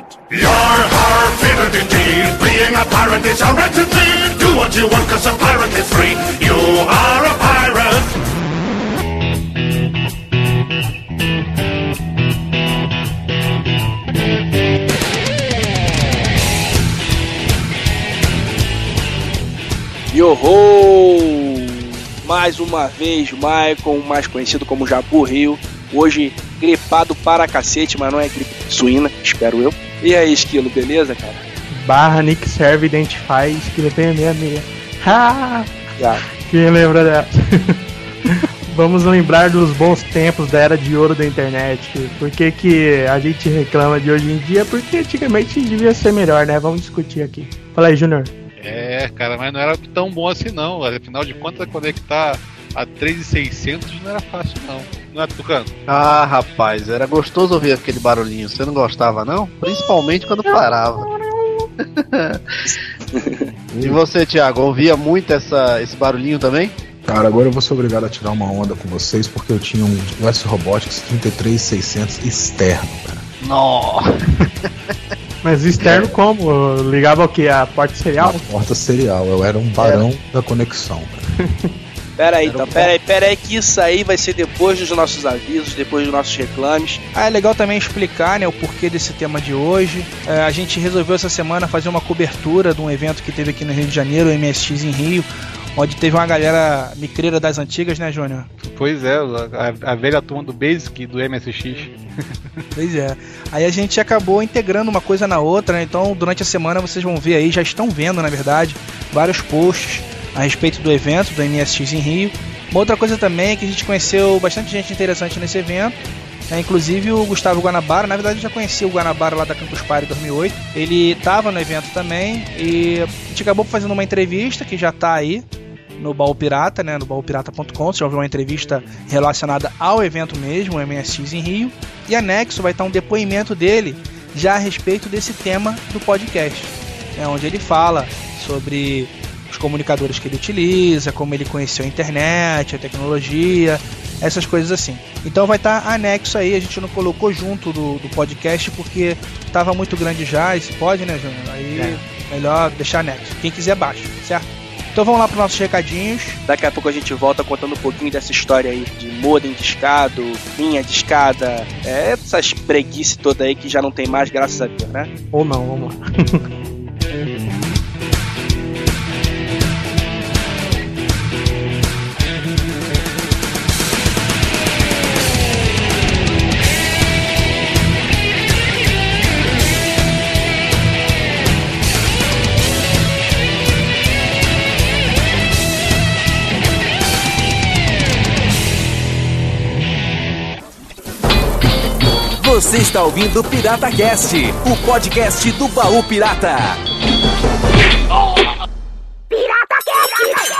pirate. You're fiddle indeed. Being a pirate is. Do what you want, cause a pirate is free. You are a pirate. Yoho! Mais uma vez, Maicon, mais conhecido como Jabu Rio, hoje gripado para cacete, mas não é gripe suína, espero eu. E aí, Esquilo, beleza, cara? Barra Nick Serve Identify Esquilo 666. Ha! Já. Quem lembra dessa? Vamos lembrar dos bons tempos da era de ouro da internet. Por que, que a gente reclama de hoje em dia? Porque antigamente devia ser melhor, né? Vamos discutir aqui. Fala aí, Junior. É, cara, mas não era tão bom assim não. Afinal de contas, conectar a 3600 não era fácil não. Não é, Tucano? Ah, rapaz, era gostoso ouvir aquele barulhinho. Você não gostava, não? Principalmente quando parava. e você, Thiago, ouvia muito essa, esse barulhinho também? Cara, agora eu vou ser obrigado a tirar uma onda com vocês porque eu tinha um US Robotics 33600 externo, cara. Nossa! Mas externo como? Ligava o que? A porta serial? A porta serial, eu era um barão da conexão, cara. Pera aí, então, pera aí, pera aí, que isso aí vai ser depois dos nossos avisos, depois dos nossos reclames. Ah, é legal também explicar né, o porquê desse tema de hoje. É, a gente resolveu essa semana fazer uma cobertura de um evento que teve aqui no Rio de Janeiro, o MSX em Rio, onde teve uma galera micreira das antigas, né, Júnior? Pois é, a, a, velha turma do Basic do MSX. pois é. Aí a gente acabou integrando uma coisa na outra, né? Então, durante a semana vocês vão ver aí, já estão vendo, na verdade, vários posts a respeito do evento do MSX em Rio. Uma outra coisa também é que a gente conheceu bastante gente interessante nesse evento. É, inclusive o Gustavo Guanabara, na verdade eu já conhecia o Guanabara lá da Campus Party 2008. Ele estava no evento também e a gente acabou fazendo uma entrevista que já está aí no Baú Pirata, né, no baúpirata.com. Você já ouviu uma entrevista relacionada ao evento mesmo, o MSX em Rio. E anexo vai estar um depoimento dele já a respeito desse tema do podcast, né, onde ele fala sobre os comunicadores que ele utiliza, como ele conheceu a internet, a tecnologia, essas coisas assim. Então vai estar anexo aí, a gente não colocou junto do, do podcast porque estava muito grande já, esse pode, né, Júnior? Aí é. melhor deixar anexo. Quem quiser baixa, certo? Então vamos lá para nossos recadinhos. Daqui a pouco a gente volta contando um pouquinho dessa história aí de modem discado, linha de escada, é, essas preguiças toda aí que já não tem mais, graças a Deus, né? Ou não, vamos lá. Você está ouvindo o Pirata Cast, o podcast do baú pirata. Pirata Cast!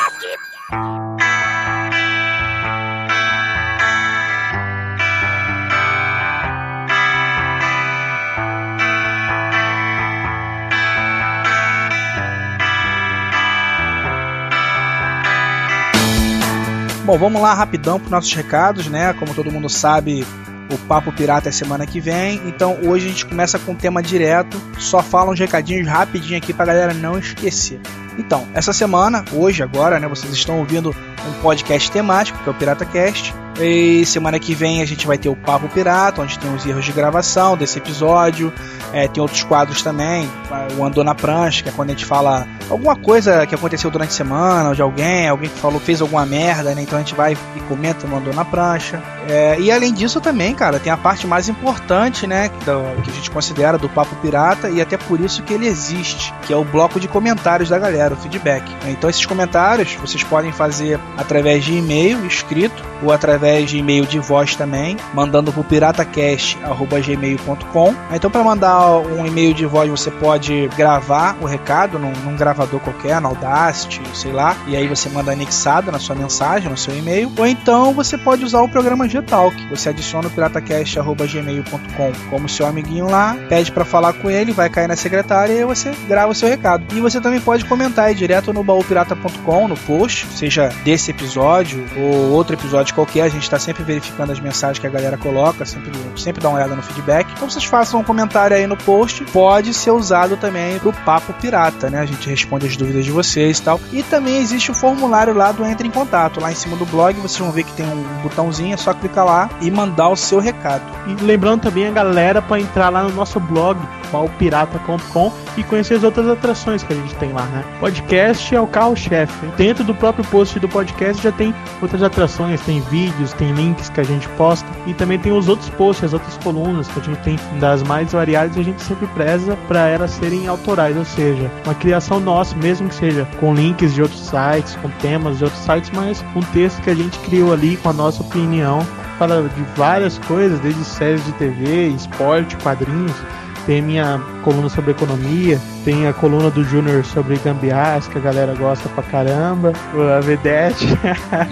Bom, vamos lá rapidão para nossos recados, né? Como todo mundo sabe, o Papo Pirata é semana que vem. Então hoje a gente começa com um tema direto. Só fala uns recadinhos rapidinho aqui pra galera não esquecer. Então, essa semana, hoje, agora, né, vocês estão ouvindo um podcast temático, que é o Pirata Cast. E semana que vem a gente vai ter o Papo Pirata, onde tem os erros de gravação desse episódio. É, tem outros quadros também, o Andou na Prancha, que é quando a gente fala alguma coisa que aconteceu durante a semana, ou de alguém, alguém que falou, fez alguma merda, né? Então a gente vai e comenta no Andou na Prancha. É, e além disso também, cara, tem a parte mais importante, né, que, que a gente considera do Papo Pirata, e até por isso que ele existe, que é o bloco de comentários da galera, o feedback. Então esses comentários vocês podem fazer através de e-mail escrito, ou através de e-mail de voz também, mandando pro piratacast.gmail.com. Então para mandar um e-mail de voz você pode gravar o recado num, num gravador qualquer, no Audacity, sei lá, e aí você manda anexado na sua mensagem, no seu e-mail, ou então você pode usar o programa Getalk. Você adiciona o piratacast.gmail.com como seu amiguinho lá, pede para falar com ele, vai cair na secretária e você grava o seu recado. E você também pode comentar aí direto no baúpirata.com, no post, seja desse esse episódio ou outro episódio qualquer, a gente está sempre verificando as mensagens que a galera coloca, sempre, sempre dá uma olhada no feedback. Então vocês façam um comentário aí no post, pode ser usado também pro Papo Pirata, né? A gente responde as dúvidas de vocês e tal. E também existe o formulário lá do Entre em Contato. Lá em cima do blog vocês vão ver que tem um botãozinho, é só clicar lá e mandar o seu recado. E lembrando também a galera para entrar lá no nosso blog, balpirata.com e conhecer as outras atrações que a gente tem lá, né? Podcast é o carro-chefe. Dentro do próprio post do podcast já tem outras atrações, tem vídeos, tem links que a gente posta e também tem os outros posts, as outras colunas que a gente tem das mais variadas e a gente sempre preza para elas serem autorais, ou seja, uma criação nossa, mesmo que seja com links de outros sites, com temas de outros sites, mas um texto que a gente criou ali com a nossa opinião fala de várias coisas, desde séries de TV, esporte, quadrinhos. Tem minha coluna sobre economia, tem a coluna do Júnior sobre gambiarras, que a galera gosta pra caramba, a Vedete.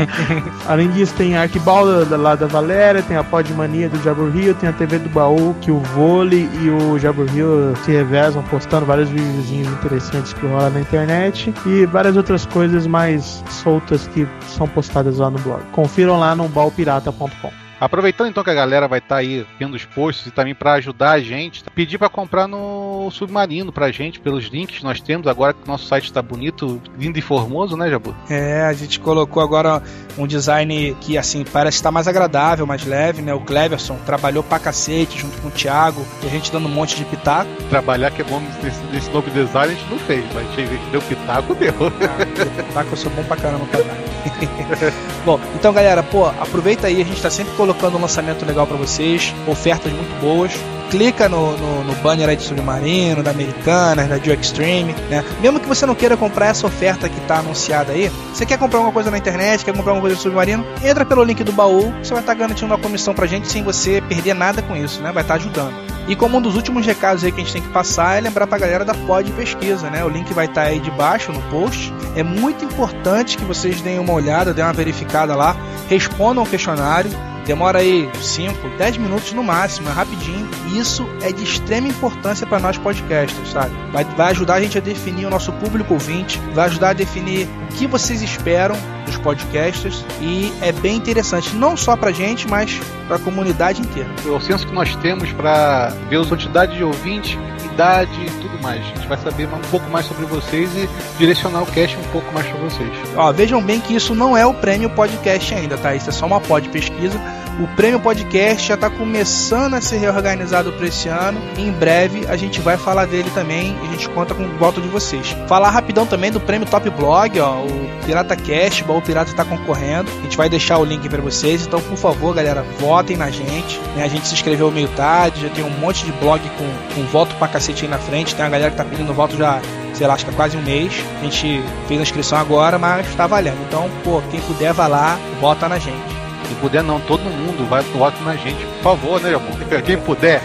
Além disso, tem a Arquibalda lá da Valéria, tem a Podmania do Jabur Rio, tem a TV do Baú, que o Vôlei e o Jabur Rio se revezam postando vários videozinhos interessantes que rola na internet e várias outras coisas mais soltas que são postadas lá no blog. Confiram lá no balpirata.com. Aproveitando então que a galera vai estar tá aí vendo os posts e também para ajudar a gente, pedir para comprar no Submarino pra gente, pelos links que nós temos agora que o nosso site está bonito, lindo e formoso, né, Jabu? É, a gente colocou agora um design que assim parece estar mais agradável, mais leve, né? O Cleverson trabalhou pra cacete junto com o Thiago e a gente dando um monte de pitaco. Trabalhar que é bom nesse, nesse novo design a gente não fez, mas a gente deu pitaco, deu. Ah, pitaco eu sou bom pra caramba, cara. bom, então galera, pô, aproveita aí, a gente tá sempre colocando um lançamento legal para vocês, ofertas muito boas. Clica no, no, no, banner aí Submarino, da Americanas, da Geo Extreme, né? Mesmo que você não queira comprar essa oferta que tá anunciada aí, você quer comprar alguma coisa na internet, quer comprar alguma coisa Submarino, entra pelo link do baú, você vai estar tá garantindo uma comissão pra gente sem você perder nada com isso, né? Vai estar tá ajudando. E como um dos últimos recados aí que a gente tem que passar é lembrar pra galera da Pod Pesquisa, né? O link vai estar tá aí debaixo no post. É muito importante que vocês deem uma olhada, deem uma verificada lá, respondam o questionário Demora aí 5, 10 minutos no máximo, é rapidinho. Isso é de extrema importância para nós podcasters, sabe? Vai, vai ajudar a gente a definir o nosso público ouvinte, vai ajudar a definir o que vocês esperam dos podcasters e é bem interessante, não só pra gente, mas pra comunidade inteira. É o senso que nós temos para ver a quantidade de ouvintes, idade e tudo mais. A gente vai saber um pouco mais sobre vocês e direcionar o cast um pouco mais para vocês. Ó, vejam bem que isso não é o prêmio podcast ainda, tá? Isso é só uma pod pesquisa o Prêmio Podcast já está começando a ser reorganizado para esse ano. Em breve a gente vai falar dele também a gente conta com voto de vocês. Falar rapidão também do Prêmio Top Blog, ó, o Pirata Cast, o Pirata está concorrendo. A gente vai deixar o link para vocês, então por favor, galera, votem na gente. Né? A gente se inscreveu meio tarde, já tem um monte de blog com, com voto pra cacete aí na frente. Tem uma galera que tá pedindo voto já sei lá, acho que há quase um mês. A gente fez a inscrição agora, mas tá valendo. Então, pô, quem puder, vá lá, vota na gente. Se puder não, todo mundo vai voto na gente, por favor, né, amor? Quem puder.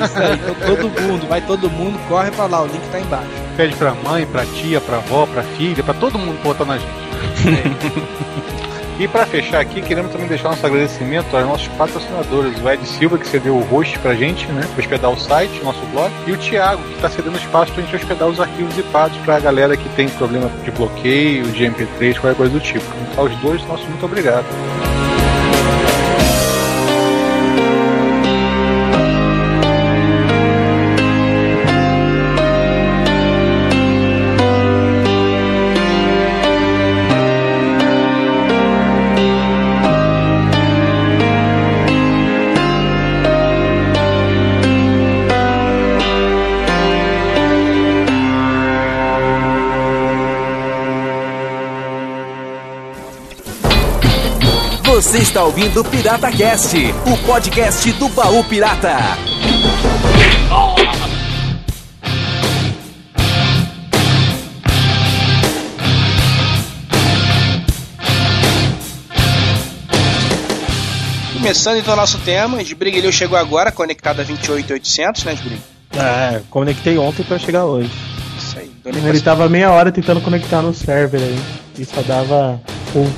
É isso aí, então todo mundo, vai todo mundo, corre pra lá, o link tá embaixo. Pede pra mãe, pra tia, pra avó, pra filha, pra todo mundo votar na gente. E para fechar aqui, queremos também deixar nosso agradecimento aos nossos patrocinadores, o Ed Silva, que cedeu o host pra gente, né? Hospedar o site, o nosso blog, e o Thiago, que está cedendo espaço pra gente hospedar os arquivos zipados pra galera que tem problema de bloqueio, de MP3, qualquer coisa do tipo. Então, aos dois, nosso muito obrigado. Está ouvindo o Pirata Cast, o podcast do Baú Pirata. Começando então o nosso tema, Esbriguilhou chegou agora, conectado a 28800, né, Esbrigue? É, conectei ontem para chegar hoje. Isso aí. Ele tava meia hora tentando conectar no server aí, e só dava full.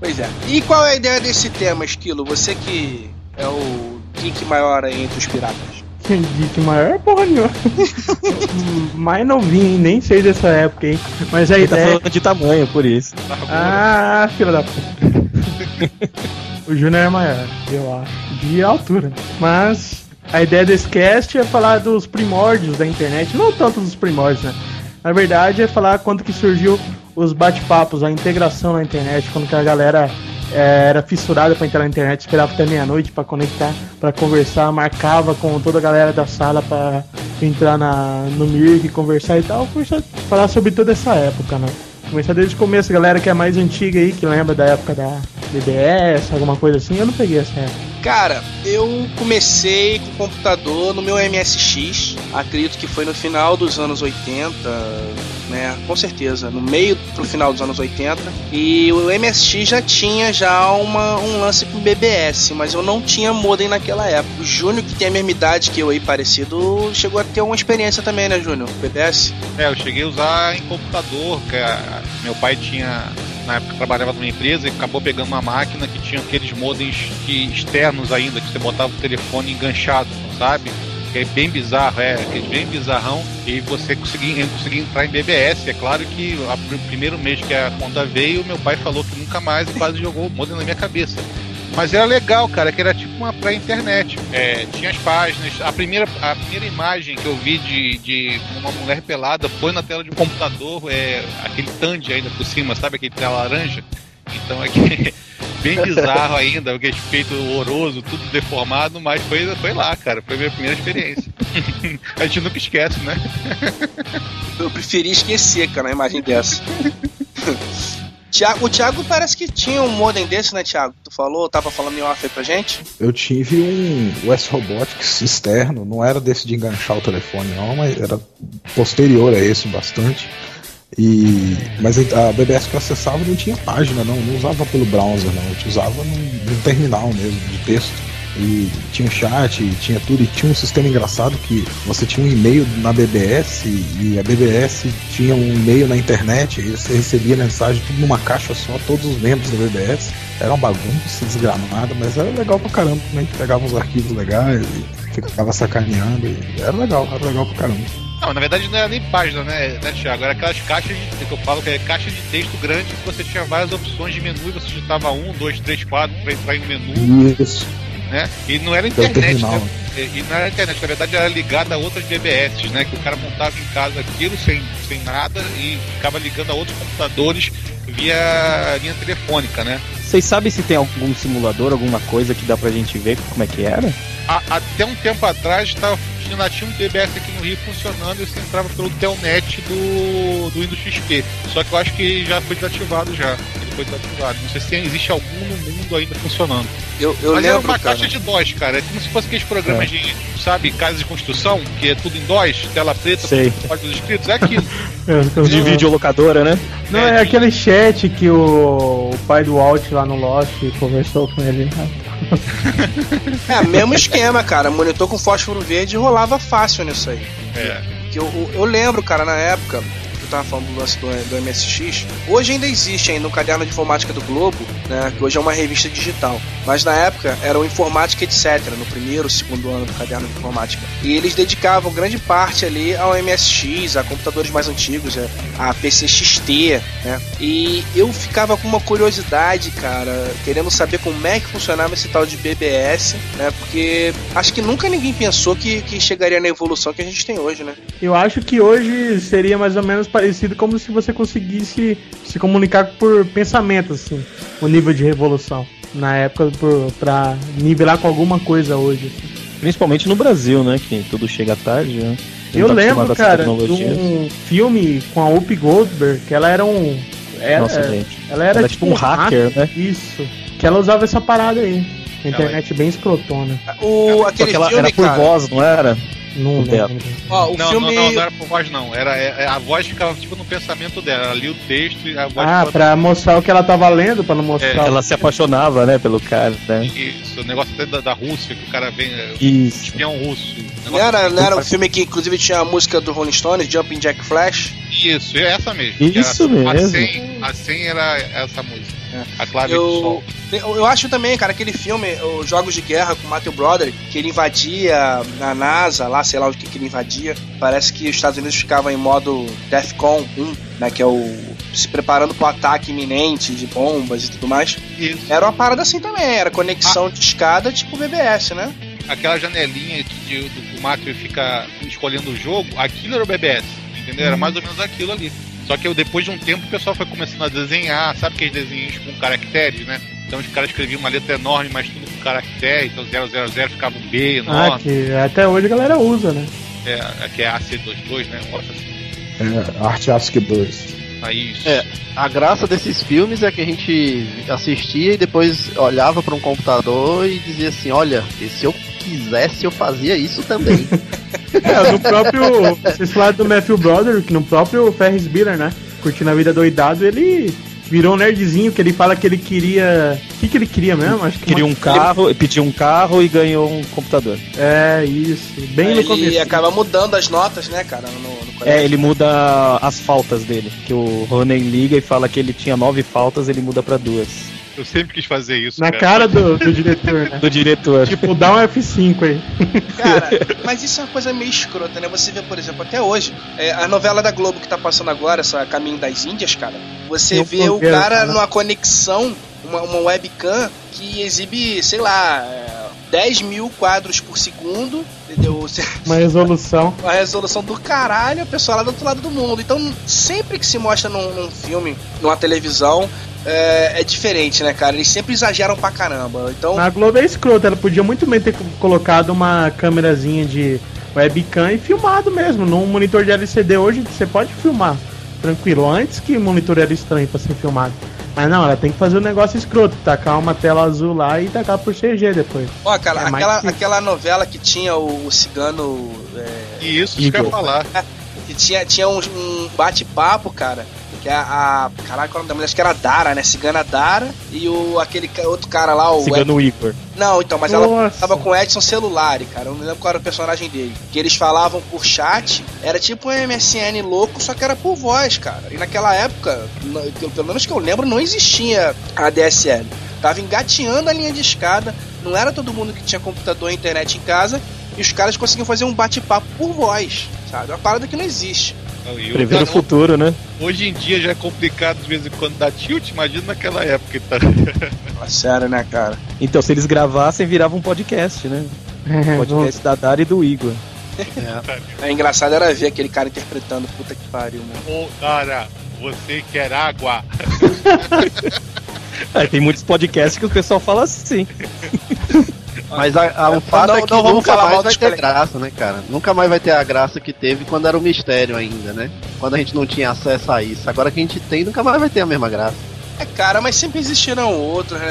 Pois é. E qual é a ideia desse tema, Esquilo? Você que é o geek maior aí entre os piratas. Dick maior, porra nenhuma. Mais novinho, hein? nem sei dessa época, hein? Mas a Ele tá ideia. falando de tamanho, por isso. Ah, filha da puta. o Júnior é maior, eu acho. De altura. Mas a ideia desse cast é falar dos primórdios da internet. Não tanto dos primórdios, né? Na verdade, é falar quando que surgiu os bate-papos, a integração na internet, quando que a galera é, era fissurada pra entrar na internet, esperava até meia-noite pra conectar, pra conversar, marcava com toda a galera da sala pra entrar na, no Mirk, conversar e tal, conversar, falar sobre toda essa época, né? Começar desde o começo, galera que é mais antiga aí, que lembra da época da BBS, alguma coisa assim, eu não peguei essa época. Cara, eu comecei com computador no meu MSX, acredito que foi no final dos anos 80, né? Com certeza, no meio pro final dos anos 80. E o MSX já tinha já uma, um lance com BBS, mas eu não tinha modem naquela época. O Júnior, que tem a mesma idade que eu aí, parecido, chegou a ter uma experiência também, né, Júnior? BBS? É, eu cheguei a usar em computador, que meu pai tinha, na época trabalhava numa empresa e acabou pegando uma máquina que tinha aqueles modems externos ainda, que você botava o telefone enganchado, sabe? Que é bem bizarro, é, aquele bem bizarrão, e você conseguia, conseguia entrar em BBS. É claro que a- o primeiro mês que a conta veio, meu pai falou que nunca mais e quase jogou o modem na minha cabeça. Mas era legal, cara, que era tipo uma pré-internet. É, tinha as páginas. A primeira, a primeira imagem que eu vi de, de uma mulher pelada põe na tela de um computador é aquele Tandy ainda por cima, sabe? Aquele tela laranja. Então é que bem bizarro ainda, aquele peito horroroso, tudo deformado, mas foi, foi lá, cara. Foi a minha primeira experiência. a gente nunca esquece, né? Eu preferi esquecer, cara, uma imagem dessa. O Thiago parece que tinha um modem desse, né, Thiago? Tu falou, tava falando em off aí pra gente? Eu tive um US Robotics externo, não era desse de enganchar o telefone, não, mas era posterior a esse bastante. E, mas a BBS que eu acessava não tinha página, não, não usava pelo browser, não, eu usava no, no terminal mesmo, de texto. E tinha um chat, tinha tudo, e tinha um sistema engraçado que você tinha um e-mail na BBS e a BBS tinha um e-mail na internet, e você recebia mensagem tudo numa caixa só, todos os membros da BBS. Era uma bagunça desgramada, mas era legal pra caramba, né? Pegava uns arquivos legais e ficava sacaneando, e era legal, era legal pra caramba. Não, na verdade não era nem página, né, né Thiago? Era aquelas caixas de, que eu falo que é caixa de texto grande que você tinha várias opções de menu e você digitava um, dois, três, quatro pra entrar em menu, Isso. né? E não era Pelo internet, né? E e não era internet, na verdade era ligada a outras BBS, né? Que o cara montava em casa aquilo sem, sem nada e ficava ligando a outros computadores via linha telefônica, né? Vocês sabem se tem algum simulador, alguma coisa que dá pra gente ver como é que era? A- até um tempo atrás tinha, um BBS aqui no Rio funcionando e você entrava pelo Telnet do, do Windows XP. Só que eu acho que já foi desativado já. Foi desativado. Não sei se existe algum no mundo ainda funcionando. Eu, eu Mas era lembro, uma cara. caixa de DOS, cara. É como se fosse aqueles programas de, sabe, casa de construção, que é tudo em DOS, tela preta, Sei. com códigos escritos. É aquilo. De videolocadora, né? Não, é aquele chat que o, o pai do Walt lá no Lost conversou com ele. É, mesmo esquema, cara. Monitor com fósforo verde rolava fácil nisso aí. É. Que eu, eu, lembro, cara, na época, eu tava falando do lance do, do MSX, hoje ainda existe ainda o caderno de informática do Globo, né? Que hoje é uma revista digital. Mas na época era o Informática Etc., no primeiro, segundo ano do caderno de informática. E eles dedicavam grande parte ali ao MSX, a computadores mais antigos, é, a PCXT, né? E eu ficava com uma curiosidade, cara, querendo saber como é que funcionava esse tal de BBS, né? Porque acho que nunca ninguém pensou que, que chegaria na evolução que a gente tem hoje, né? Eu acho que hoje seria mais ou menos parecido como se você conseguisse se comunicar por pensamento, assim, o nível de revolução. Na época, por, pra nivelar com alguma coisa hoje. assim. Principalmente no Brasil, né? Que tudo chega tarde, né? Eu tá lembro, cara, de um filme com a Whoopi Goldberg, que ela era um. Era, Nossa, gente. ela era, Ela é tipo um hacker, né? Isso. Que ela usava essa parada aí. A internet bem escrotona. O, Só aquele que ela filme, era por cara. voz, não era? Não Dela. Ó, o não, filme. não, não, não era por voz, não. Era, é- é- a voz ficava tipo no pensamento dela. Ela lia o texto e a voz Ah, pra mostrar o que ela tava lendo, pra não mostrar. Ela se apaixonava, né, pelo cara, né? Isso, o negócio até da, da Rússia, que o cara vem. é, Isso. Espião russo. Não era, não era um filme que inclusive tinha a música do Rolling Stones, Jumping Jack Flash? Isso, é essa mesmo. Isso era- A mesmo. 100, a 100 era essa música. A clave do Eu, sol. eu, acho também, cara, aquele filme, os Jogos de Guerra com o Matthew Broderick, que ele invadia a NASA, lá, sei lá o que, que ele invadia. Parece que os Estados Unidos ficavam em modo DEFCON 1, né? Que é o. se preparando pro ataque iminente de bombas e tudo mais. Isso. Era uma parada assim também, era conexão de escada tipo BBS, né? Aquela janelinha que, de, do, o Macri fica escolhendo o jogo, aquilo era o BBS, entendeu? Era mais ou menos aquilo ali. Só que eu, depois de um tempo o pessoal foi começando a desenhar, sabe aqueles desenhos com caracteres, né? Então os caras escreviam uma letra enorme, mas tudo com caractere, então 000 ficava um B Ah, enorme. que até hoje a galera usa, né? É, que é AC22, né? Negócio assim. É, Arte ASCII 2. Aí, É, a graça desses filmes é que a gente assistia e depois olhava para um computador e dizia assim: olha, e se eu quisesse eu fazia isso também. É, no próprio. Vocês falaram do Matthew Broderick, no próprio Ferris Bueller, né? Curtindo a vida doidado, ele virou um nerdzinho que ele fala que ele queria. O que, que ele queria mesmo? Acho que Queria uma- um carro, pediu um carro e ganhou um computador. É, isso. Bem no ele começo. acaba mudando as notas, né, cara, no, no. É, ele muda as faltas dele. Que o Ronen liga e fala que ele tinha nove faltas, ele muda pra duas. Eu sempre quis fazer isso. Na cara do, do diretor, né? Do diretor. Tipo, dá um F5 aí. Cara, mas isso é uma coisa meio escrota, né? Você vê, por exemplo, até hoje, é, a novela da Globo que tá passando agora, essa Caminho das Índias, cara, você um vê o cara né? numa conexão, uma, uma webcam que exibe, sei lá, é, 10 mil quadros por segundo, entendeu? Uma resolução. a resolução do caralho, a pessoa lá do outro lado do mundo. Então, sempre que se mostra num, num filme, numa televisão, é, é diferente, né, cara? Eles sempre exageram pra caramba. Então, Na Globo é escroto, ela podia muito bem ter co- colocado uma câmerazinha de webcam e filmado mesmo. Num monitor de LCD hoje você pode filmar tranquilo, antes que o monitor era estranho pra ser filmado. Mas não, ela tem que fazer o negócio escroto, tacar uma tela azul lá e tacar por CG depois. ó, cara, É aquela, aquela novela que tinha o, o cigano. é, E isso, isso que eu ia falar. que tinha, tinha um, um bate-papo, cara. Que a, a. Caraca, é o nome da mulher? Acho que era Dara, né? Cigana Dara. E o aquele outro cara lá, o. Cigano Igor. Não, então, mas ela Nossa. tava com o Edson Celulari, cara. Eu não lembro qual era o personagem dele. Que eles falavam por chat. Era tipo um MSN louco, só que era por voz, cara. E naquela época, pelo menos que eu lembro, não existia a DSL. Tava engateando a linha de escada. Não era todo mundo que tinha computador e internet em casa. E os caras conseguiam fazer um bate-papo por voz, sabe? Uma parada que não existe. Prever o cara, futuro, né? Hoje em dia já é complicado de vez em quando dar tilt, imagina naquela época. Tá? Sério, né, cara? Então, se eles gravassem, virava um podcast, né? Podcast da Dara e do Igor. É engraçado era ver aquele cara interpretando, puta que pariu, mano. Ô, Dara, você quer água? É, tem muitos podcasts que o pessoal fala assim. Mas a- a- o fato não- é que não nunca mais vai ter graça, né, cara? Nunca mais vai ter a graça que teve quando era o mistério ainda, né? Quando a gente não tinha acesso a isso. Agora que a gente tem, nunca mais vai ter a mesma graça. É, cara, mas sempre existiram outros, né?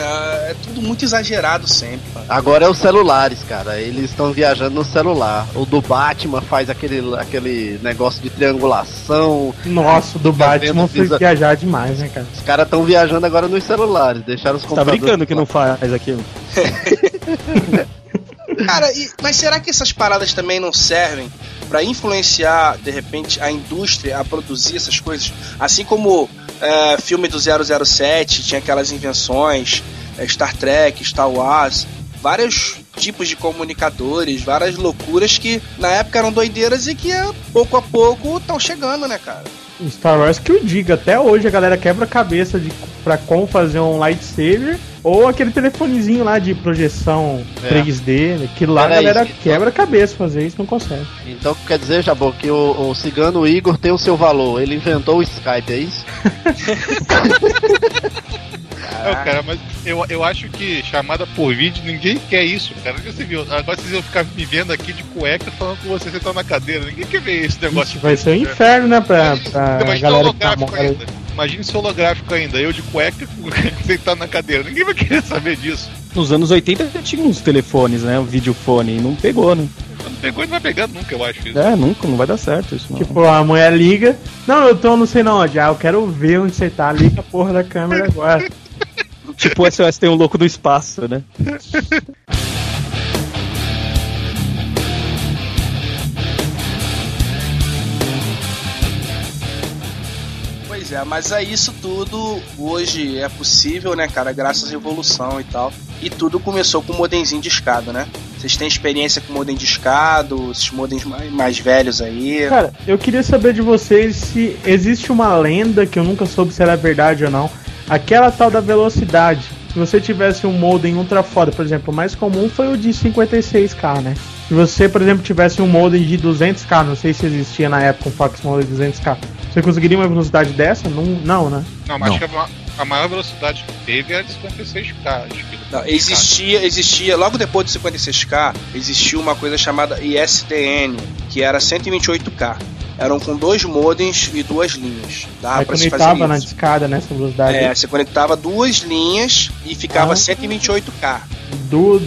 É tudo muito exagerado sempre, mano. Agora é os celulares, cara. Eles estão viajando no celular. O do Batman faz aquele, aquele negócio de triangulação. Nossa, o do Tá Batman foi Pisa? viajar demais, né, cara? Os caras estão viajando agora nos celulares. Deixaram os Tá computadores. brincando que não faz aquilo. Cara, e- mas será que essas paradas também não servem pra influenciar, de repente, a indústria a produzir essas coisas? Assim como é, filme do 007 tinha aquelas invenções, é, Star Trek, Star Wars, vários tipos de comunicadores, várias loucuras que na época eram doideiras e que pouco a pouco estão chegando, né, cara? Star Wars que eu diga, até hoje a galera quebra a cabeça de pra como fazer um lightsaber ou aquele telefonezinho lá de projeção É. 3D, aquilo lá a Peraí, galera gente. quebra a cabeça fazer isso, não consegue. Então quer dizer, Jabô, que o, o cigano Igor tem o seu valor. Ele inventou o Skype, é isso? Não, cara, mas eu, eu acho que chamada por vídeo, ninguém quer isso, cara. Você viu? Agora vocês vão ficar me vendo aqui de cueca falando com você sentado na cadeira. Ninguém quer ver esse negócio. Ixi, vai ser um inferno, né, pra, pra galera que tá ainda. Imagina esse holográfico ainda, eu de cueca sentado na cadeira. Ninguém vai querer saber disso. Nos anos 80 já tinha uns telefones, né? Um videofone. E não pegou, né? Não pegou e não vai pegar nunca, eu acho. Isso. É, nunca, não vai dar certo isso. Não. Tipo, a mulher liga. Não, eu tô não sei não onde. Ah, eu quero ver onde você tá. Liga a porra da câmera agora. Tipo, o SOS tem um louco do espaço, né? Pois é, mas aí isso tudo hoje é possível, né, cara, graças à evolução e tal. E tudo começou com o modemzinho de escada, né? Vocês têm experiência com modem de escado, esses modems mais, mais velhos aí? Cara, eu queria saber de vocês se existe uma lenda que eu nunca soube se era verdade ou não. Aquela tal da velocidade. Se você tivesse um modem ultra foda, por exemplo, o mais comum foi o de 56k, né? Se você, por exemplo, tivesse um modem de 200k, não sei se existia na época um fax modem de 200k, você conseguiria uma velocidade dessa? Não, não né? Não, mas Não. acho que a, a maior velocidade que teve era de 56k. Acho que Não, existia, existia, logo depois do 56K, existia uma coisa chamada ISDN, que era 128K. Eram com dois modems e duas linhas. Dava Aí pra se conectava fazer na isso. discada nessa velocidade. É, você conectava duas linhas e ficava Ah. 128K. Do,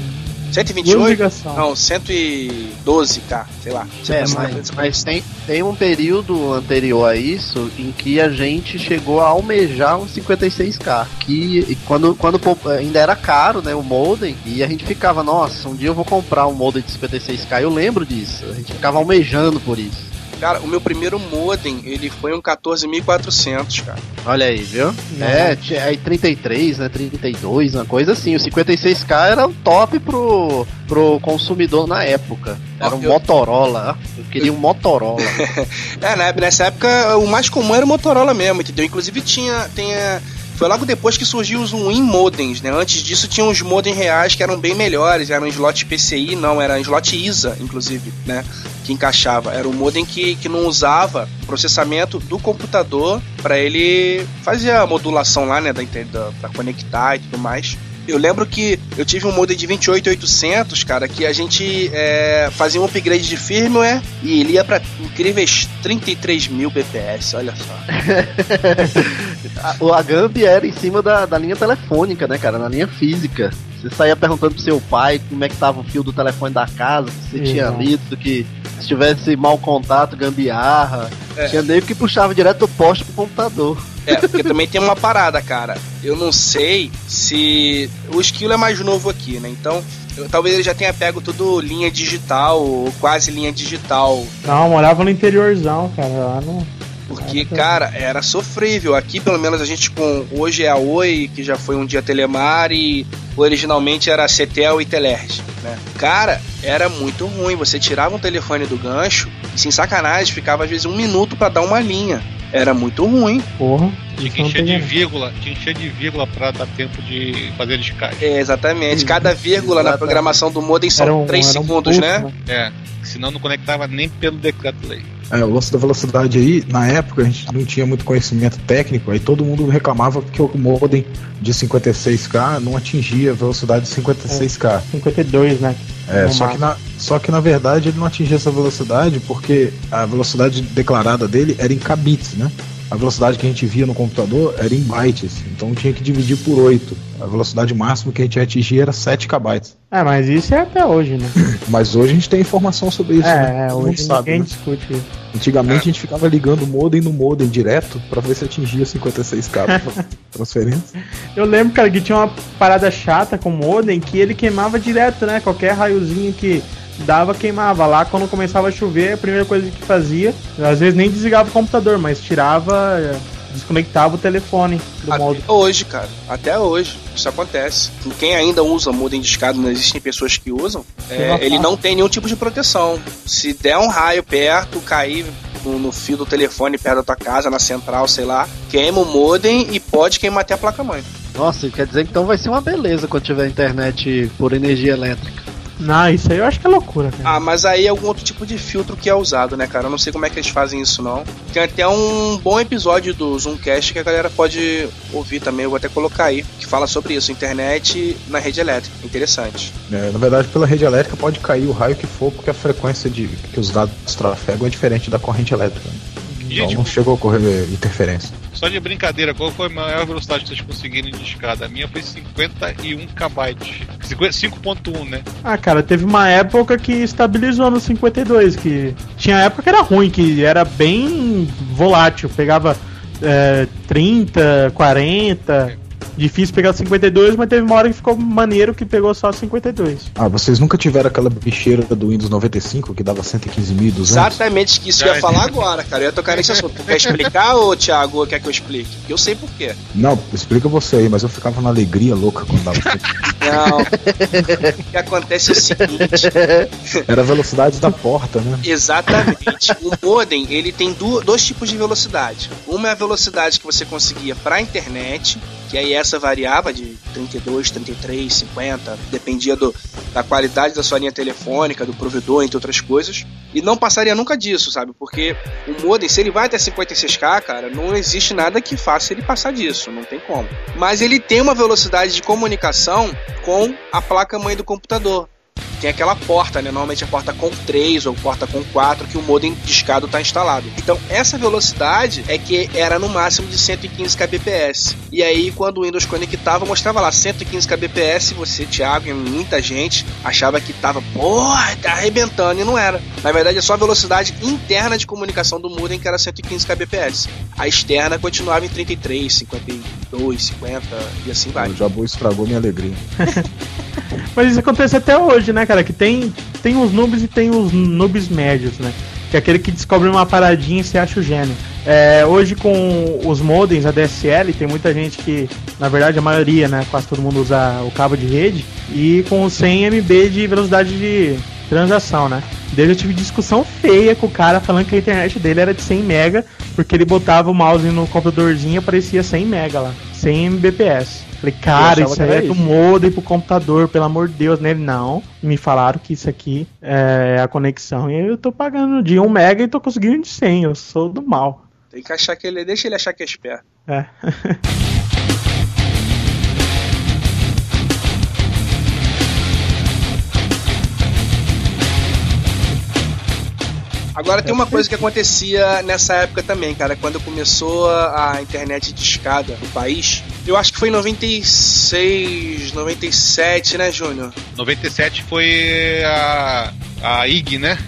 128? ligações. Não, 112K, sei lá. É, mas, mas tem, tem um período anterior a isso em que a gente chegou a almejar um 56k. Que e quando, quando ainda era caro, né? O modem, e a gente ficava, nossa, um dia eu vou comprar um modem de 56k. Eu lembro disso. A gente ficava almejando por isso. Cara, o meu primeiro modem, ele foi um 14.400, cara. Olha aí, viu? É, tinha- aí 33, né? 32, uma coisa assim. O 56k era o top pro, pro consumidor na época. Era um Eu- Motorola. Eu queria um Motorola. É, na- nessa época o mais comum era o Motorola mesmo, entendeu? Inclusive tinha. tinha foi logo depois que surgiu os Win modems, né? Antes disso tinham os modems reais que eram bem melhores, eram slot PCI, não, era slot ISA, inclusive, né? Que encaixava. Era um modem que, que não usava processamento do computador para ele fazer a modulação lá, né? Da, da, pra conectar e tudo mais. Eu lembro que eu tive um modem de 28800, cara, que a gente é, fazia um upgrade de firmware e ele ia pra incríveis 33 mil BPS, olha só. A- O Agambi era em cima da, da linha telefônica, né, cara? Na linha física. Você saía perguntando pro seu pai como é que tava o fio do telefone da casa, que você tinha Exato. lido, que se tivesse mau contato, gambiarra. É. Tinha nego que puxava direto do poste pro computador. É, porque também tem uma parada, cara. Eu não sei se. O Esquilo é mais novo aqui, né? Então, eu- talvez ele já tenha pego tudo linha digital, ou quase linha digital. Não, morava no interiorzão, cara. Lá no... Porque, cara, era sofrível. Aqui, pelo menos, a gente com. Hoje é a Oi, que já foi um dia Telemar, e originalmente era Cetel e Telerge, né? Cara, era muito ruim. Você tirava um telefone do gancho e, sem sacanagem, ficava às vezes um minuto pra dar uma linha. Era muito ruim. Porra. Tinha que encher de vírgula, tinha que encher de vírgula pra dar tempo de fazer descarte. É, exatamente. Cada vírgula na Exatamente. programação do modem são um- 3 era um segundos, pulso, né? É, senão não conectava nem pelo decreto-lei. É, o lance da velocidade aí, na época a gente não tinha muito conhecimento técnico, aí todo mundo reclamava porque o modem de 56k não atingia a velocidade de 56k. 52, né? É, só que, na, só que na verdade ele não atingia essa velocidade porque a velocidade declarada dele era em kbits, né? A velocidade que a gente via no computador era em bytes, então tinha que dividir por 8. A velocidade máxima que a gente ia atingir era 7 kb. É, mas isso é até hoje, né? Mas hoje a gente tem informação sobre isso. né? é, é, Todo mundo hoje sabe, ninguém né? discute isso. Antigamente a gente ficava ligando o modem no modem direto pra ver se atingia 56k pra transferência. Eu lembro, cara, que tinha uma parada chata com o modem que ele queimava direto, né? Qualquer raiozinho que dava, queimava. Lá quando começava a chover, a primeira coisa que fazia, às vezes nem desligava o computador, mas tirava, eh, desconectava o telefone do. Até hoje, cara. Até hoje. Isso acontece. Quem ainda usa modem de escada, não existem pessoas que usam, é, ele não tem nenhum tipo de proteção. Se der um raio perto, cair no, no fio do telefone perto da tua casa, na central, sei lá, queima o modem e pode queimar até a placa-mãe. Nossa, quer dizer que então vai ser uma beleza quando tiver internet por energia elétrica. Não, isso aí eu acho que é loucura, cara. Ah, mas aí é algum outro tipo de filtro que é usado, né, cara? Eu não sei como é que eles fazem isso, não. Tem até um bom episódio do Zoomcast que a galera pode ouvir também, eu vou até colocar aí, que fala sobre isso, internet na rede elétrica. Interessante. É, na verdade, pela rede elétrica pode cair o raio que for, porque a frequência de que os dados trafegam é diferente da corrente elétrica. Então Gente, não chegou a ocorrer interferência. só de brincadeira, qual foi a maior velocidade que vocês conseguiram de escada? A minha foi 51 KB. 5.1, né? Ah, cara, teve uma época que estabilizou no 52, que tinha época que era ruim, que era bem volátil, pegava é, 30, 40, difícil pegar o 52, mas teve uma hora que ficou maneiro que pegou só o 52. Ah, vocês nunca tiveram aquela bicheira do Windows 95 que dava 115.200? Exatamente que isso que eu ia falar agora, cara. Eu ia tocar nesse assunto. Tu quer explicar, ô Thiago, ou quer que eu explique? Eu sei por quê. Não, explica você aí, mas eu ficava na alegria louca quando dava. Não. o que acontece é o seguinte. Era a velocidade da porta, né? Exatamente. O modem, ele tem dois tipos de velocidade. Uma é a velocidade que você conseguia para internet, que aí essa variava de 32, 33, 50, dependia do, da qualidade da sua linha telefônica, do provedor, entre outras coisas. E não passaria nunca disso, sabe? Porque o modem, se ele vai até 56k, cara, não existe nada que faça ele passar disso, não tem como. Mas ele tem uma velocidade de comunicação com a placa-mãe do computador tem aquela porta, né? Normalmente a porta com 3 ou porta com 4 que o modem discado está instalado. Então, essa velocidade é que era no máximo de 115 kbps. E aí, quando o Windows conectava, mostrava lá 115 kbps. Você, Thiago, e muita gente achava que tava, porra, tá arrebentando. E não era. Na verdade, é só a velocidade interna de comunicação do modem que era 115 kbps. A externa continuava em 33, 52, 50 e assim vai. O Jabu estragou minha alegria. Mas isso acontece até hoje, né, cara? Que tem, tem os noobs e tem os noobs médios, né? Que é aquele que descobre uma paradinha e se acha o gênio. É, hoje com os modems ADSL, tem muita gente que, na verdade a maioria, né, quase todo mundo usa o cabo de rede, e com 100 MB de velocidade de transação, né? Desde eu tive discussão feia com o cara falando que a internet dele era de 100 mega, porque ele botava o mouse no computadorzinho e aparecia 100 mega lá, 100 Mbps. Falei, cara, isso aí é do modem pro computador, pelo amor de Deus, né? Ele, não. E me falaram que isso aqui é a conexão. E eu tô pagando de 1 mega e tô conseguindo de 100. Eu sou do mal. Tem que achar que ele. Deixa ele achar que é esperto. É. Agora tem uma coisa que acontecia nessa época também, cara, quando começou a a internet de escada no país. Eu acho que foi em 96, 97, né, Júnior? 97 foi a, a IG, né?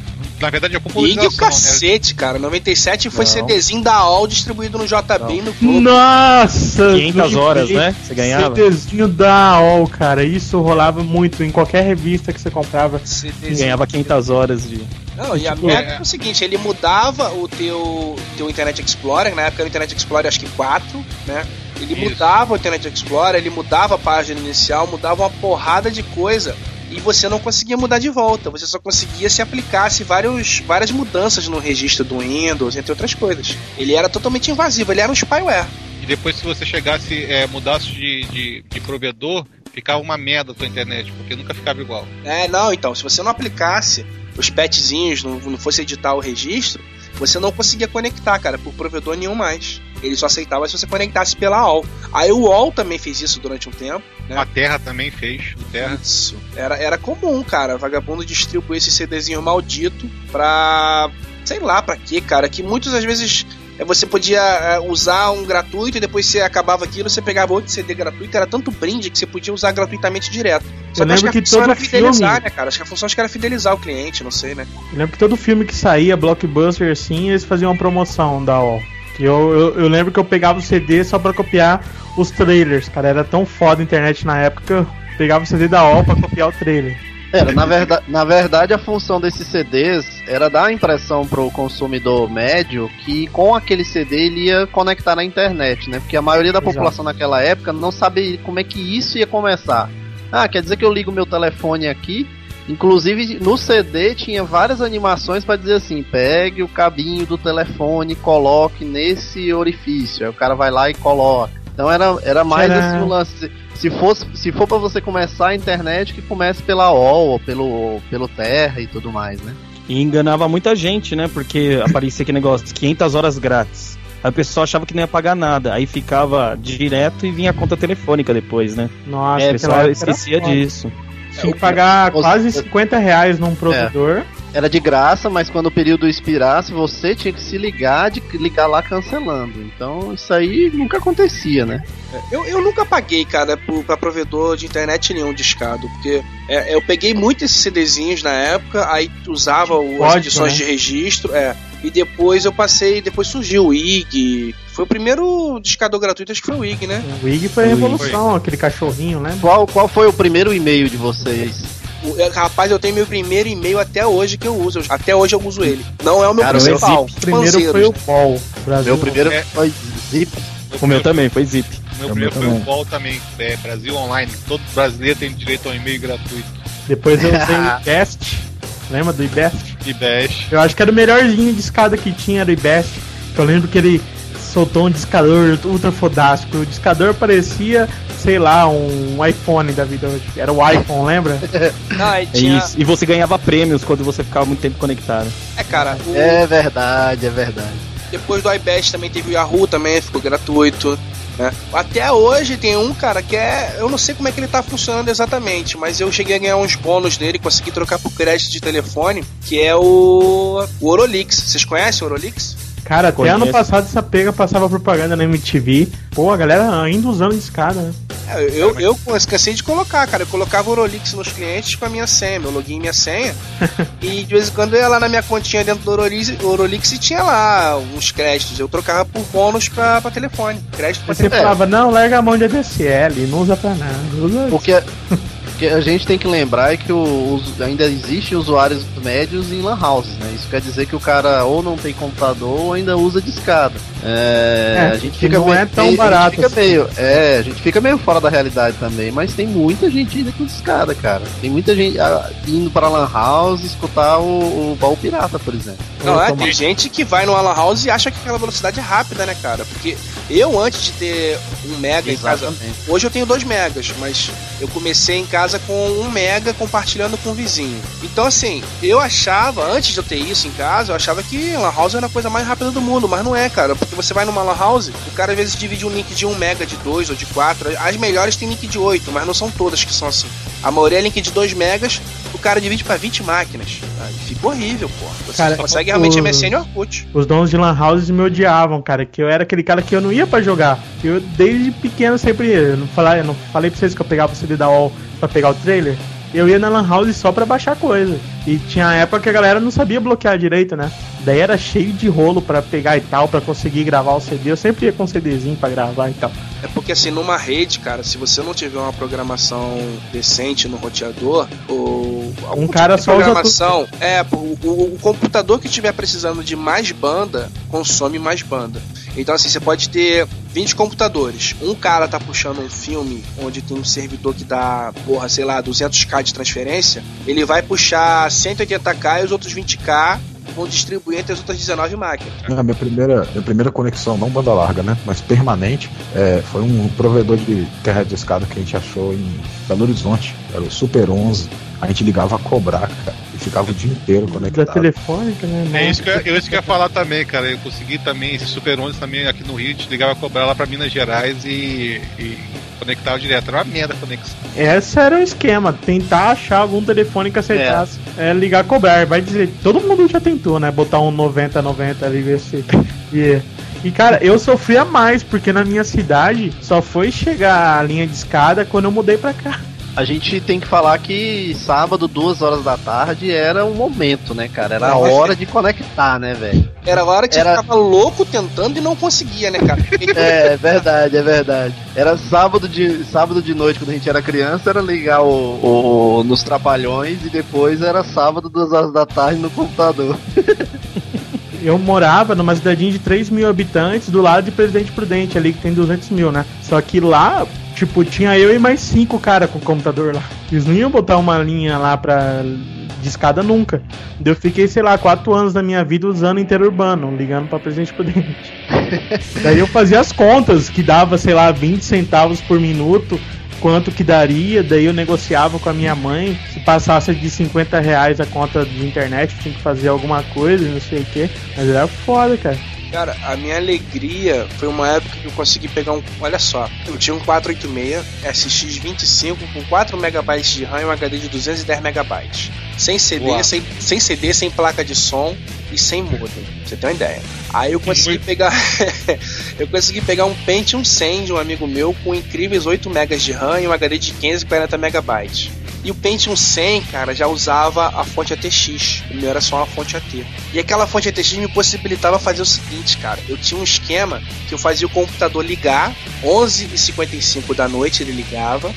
Na verdade, a IG popularização. o cacete, cara. 97 foi Não. CDzinho da AOL distribuído no JB e no Globo. Nossa! 500 horas, né? Você ganhava. CDzinho da AOL, cara. Isso rolava muito em qualquer revista que você comprava. CDzinho. Ganhava 500 horas de. Não, e a Tipo, merda é. é o seguinte, ele mudava o teu, teu Internet Explorer, na época era o Internet Explorer acho que 4, né? Ele Isso. mudava o Internet Explorer, ele mudava a página inicial, mudava uma porrada de coisa e você não conseguia mudar de volta, você só conseguia se aplicasse vários, várias mudanças no registro do Windows, entre outras coisas. Ele era totalmente invasivo, ele era um spyware. E depois, se você chegasse, é, mudasse de, de, de provedor, ficava uma merda a tua internet, porque nunca ficava igual. É, não, então, se você não aplicasse os patchzinhos, não, não fosse editar o registro, você não conseguia conectar, cara, por provedor nenhum mais. Ele só aceitava se você conectasse pela AOL. Aí o UOL também fez isso durante um tempo. né? A Terra também fez, o Terra. Isso. Era, era comum, cara. Vagabundo distribuir esse CDzinho maldito pra. sei lá pra quê, cara. Que muitas às vezes você podia é, usar um gratuito e depois você acabava aquilo, você pegava outro CD gratuito. Era tanto brinde que você podia usar gratuitamente direto. Só Eu que acho lembro que a que função todo era fidelizar, filme- né, cara? Acho que a função acho que era fidelizar o cliente, não sei, né? Eu lembro que todo filme que saía, blockbuster assim, eles faziam uma promoção da. Que eu, eu, eu lembro que eu pegava o CD só pra copiar os trailers, cara. Era tão foda a internet na época que eu pegava o CD da AOL pra copiar o trailer. Era, na, verda na verdade, a função desses CDs era dar a impressão pro consumidor médio que com aquele CD ele ia conectar na internet, né? Porque a maioria da Exato. população naquela época não sabia como é que isso ia começar. Ah, quer dizer que eu ligo meu telefone aqui. Inclusive no CD tinha várias animações para dizer assim: pegue o cabinho do telefone, coloque nesse orifício. Aí o cara vai lá e coloca. Então era, era mais Tcharam. assim o lance. Se- Se, fosse, se for para você começar a internet, que comece pela OL ou pelo, pelo Terra e tudo mais, né? E enganava muita gente, né? Porque aparecia aquele negócio, 500 horas grátis. Aí o pessoal achava que não ia pagar nada. Aí ficava direto e vinha a conta telefônica depois, né? Nossa, É, o pessoal esquecia disso. Tinha que pagar quase 50 reais num provedor. Era de graça, mas quando o período expirasse, você tinha que se ligar de ligar lá cancelando. Então isso aí nunca acontecia, né? Eu, eu nunca paguei, cara, pro- pra provedor de internet nenhum discado, porque é, eu peguei muito esses CDzinhos na época, aí usava o- as Código, edições né? de registro, é, e depois eu passei, depois surgiu o IG, Foi o primeiro discador gratuito, acho que foi o IG, né? O IG foi a revolução, aquele cachorrinho, né? Qual, qual foi o primeiro e-mail de vocês? É, Rapaz, eu tenho meu primeiro e-mail até hoje que eu uso. Eu- Até hoje eu uso ele. Não é o meu Cara, principal. O primeiro Panzeiros, foi o né? Ball. Brasil. Meu primeiro É. foi Zip. O meu também, foi Zip. O meu Eu primeiro foi o UOL também, é Brasil Online. Todo brasileiro tem direito a um e-mail gratuito. Depois eu usei o IBEST. Lembra do IBEST? Bash. Eu acho que era o melhorzinho de escada que tinha, era o IBEST. Eu lembro que ele soltou um discador ultra fodástico. O discador parecia, sei lá, um iPhone da vida hoje. Era o iPhone, lembra? Não, É tinha. isso. E você ganhava prêmios quando você ficava muito tempo conectado. É, cara, o- É verdade, é verdade. depois do iBest também teve o Yahoo também, ficou gratuito. Né? Até hoje tem um cara que é. Eu não sei como é que ele tá funcionando exatamente, mas eu cheguei a ganhar uns bônus dele, consegui trocar por crédito de telefone, que é o. o Orolix. Vocês conhecem o Orolix? Cara, até Conheço. ano passado essa pega passava propaganda na MTV. Pô, a galera ainda usando escada, né? É, eu, eu cansei de colocar, cara. Eu colocava o Orolix nos clientes com a minha senha, meu login e minha senha. e de vez em quando eu ia lá na minha continha dentro do Orolix, Orolix e tinha lá uns créditos. Eu trocava por bônus pra, pra telefone. Crédito pra você telefone. falava, não, larga a mão de ADSL, não usa pra nada. Usa... Porque, porque a gente tem que lembrar é que o, os- ainda existem usuários médios em lan houses, né? Isso quer dizer que o cara ou não tem computador ou ainda usa discada. É, É, a gente que fica não meio, é tão a gente barato Fica assim. meio, é, a gente fica meio fora da realidade também, mas tem muita gente ainda com discada, cara. Tem muita gente ah, indo para lan house escutar o, o baú pirata, por exemplo. Não, é, tem gente que vai no Alan House e acha que aquela velocidade é rápida, né, cara? Porque eu, antes de ter um mega em casa. Exatamente. Hoje eu tenho 2 megas, mas eu comecei em casa com 1 um mega compartilhando com o vizinho. Então, assim, eu achava, antes de eu ter isso em casa, eu achava que Lan House era a coisa mais rápida do mundo, mas não é, cara. Porque você vai numa Lan House, o cara às vezes divide um link de 1 um mega, de 2 ou de 4. As melhores têm link de 8, mas não são todas que são assim. A maioria é link de 2 megas, o cara divide pra 20 máquinas. E Fica horrível, pô. Você Cara, consegue realmente o- MSN e Orkut. Os donos de lan houses me odiavam, cara, que eu era aquele cara que eu não ia pra jogar. Eu desde pequeno sempre. Eu não falei, eu não falei pra vocês que eu pegava o CD da UOL pra pegar o trailer. Eu ia na lan house só pra baixar coisa. E tinha época que a galera não sabia bloquear direito, né? Daí era cheio de rolo pra pegar e tal, pra conseguir gravar o CD. Eu sempre ia com CDzinho pra gravar e tal. É porque assim, numa rede, cara, se você não tiver uma programação decente no roteador, ou algum Um cara tipo de programação, é, o, o- o computador que estiver precisando de mais banda, consome mais banda. Então assim, você pode ter 20 computadores. Um cara tá puxando um filme onde tem um servidor que dá, porra, sei lá, 200k de transferência, ele vai puxar 180k e os outros 20k vão distribuir entre as outras 19 máquinas. A minha primeira, minha primeira conexão, não banda larga, né? Mas permanente, é, foi um provedor de terra de escada que a gente achou em Belo Horizonte. Era o Super 11. A gente ligava a cobrar, cara. Ficava o dia inteiro Da conectado. telefônica, né? É isso que eu, eu, isso que eu ia falar também, cara. Eu consegui também, esse Super 11 também aqui no Rio, a gente ligava a cobrar lá pra Minas Gerais e, e conectava direto. Era uma merda a conexão. Esse era o esquema, tentar achar algum telefone que aceitasse. É. ligar a cobrar. Vai dizer, todo mundo já tentou, né? Botar um 90-90 ali, ver se. E, e cara, eu sofria mais, porque na minha cidade só foi chegar a linha de escada quando eu mudei pra cá. A gente tem que falar que sábado, duas horas da tarde, era um momento, né, cara? Era a hora de conectar, né, velho? Era a hora que Era- ficava louco tentando e não conseguia, né, cara? É, é verdade, é verdade. Era sábado de, sábado de noite, quando a gente era criança, era ligar o, o- nos trapalhões e depois era sábado, duas horas da tarde no computador. Eu morava numa cidadinha de 3 mil habitantes do lado de Presidente Prudente, ali que tem 200 mil, né? Só que lá, tipo, tinha eu e mais cinco cara com computador lá. Eles não iam botar uma linha lá pra de escada nunca. Eu fiquei, sei lá, quatro anos da minha vida usando interurbano, ligando pra Presidente Prudente. Daí eu fazia as contas, que dava, sei lá, 20 centavos por minuto, quanto que daria, daí eu negociava com a minha mãe, se passasse de 50 reais a conta de internet, tinha que fazer alguma coisa, não sei o que, mas era foda, cara. Cara, a minha alegria foi uma época que eu consegui pegar um. Olha só, eu tinha um 486 SX25 com 4 MB de RAM e um HD de 210 MB. Sem CD, Uau. sem, sem CD, sem placa de som e sem modem. Você tem uma ideia. Aí eu consegui Muito. pegar. eu consegui pegar um Pentium 100 de um amigo meu com incríveis 8 MB de RAM e um HD de 15 e 40 MB. E o Pentium 100, cara, já usava a fonte ATX. O meu era só uma fonte AT. E aquela fonte ATX me possibilitava fazer o seguinte, cara. Eu tinha um esquema que eu fazia o computador ligar, 11h55 da noite ele ligava.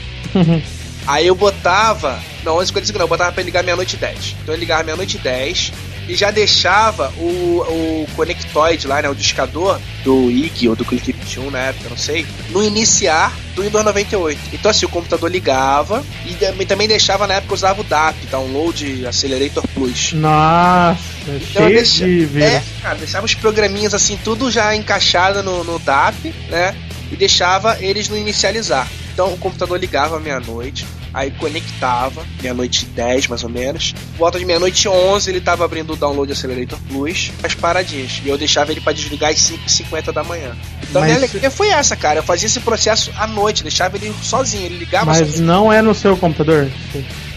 Aí eu botava. Não, 11h55 não, eu botava pra ele ligar meia-noite e 10. Então ele ligava meia-noite e 10 e já deixava o, o conectoide lá, né? O discador do IG ou do Click 21 na época, não sei, no iniciar do Windows 98. Então assim, o computador ligava e também- também deixava na época usava o DAP, Download Accelerator Plus. Nossa, Então, cheio de vírus. É, cara, deixava os programinhas assim, tudo já encaixado no, no DAP, né? E deixava eles no inicializar. Então o computador ligava meia-noite, aí conectava, meia-noite e 10 mais ou menos. Volta de meia-noite e 11 ele tava abrindo o Download Accelerator Plus, as paradinhas. E eu deixava ele pra desligar às 5h50 da manhã. Então Mas- minha alegria foi essa, cara. Eu fazia esse processo à noite, deixava ele sozinho, ele ligava Mas sozinho. não é no seu computador.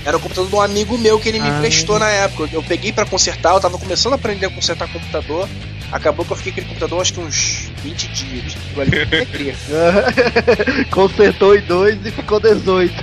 Era o computador de um amigo meu que ele me Ah. emprestou na época. Eu peguei pra consertar, eu tava começando a aprender a consertar computador. Acabou que eu fiquei com aquele computador acho que uns 20 dias. Ali. Consertou em dois e ficou 18.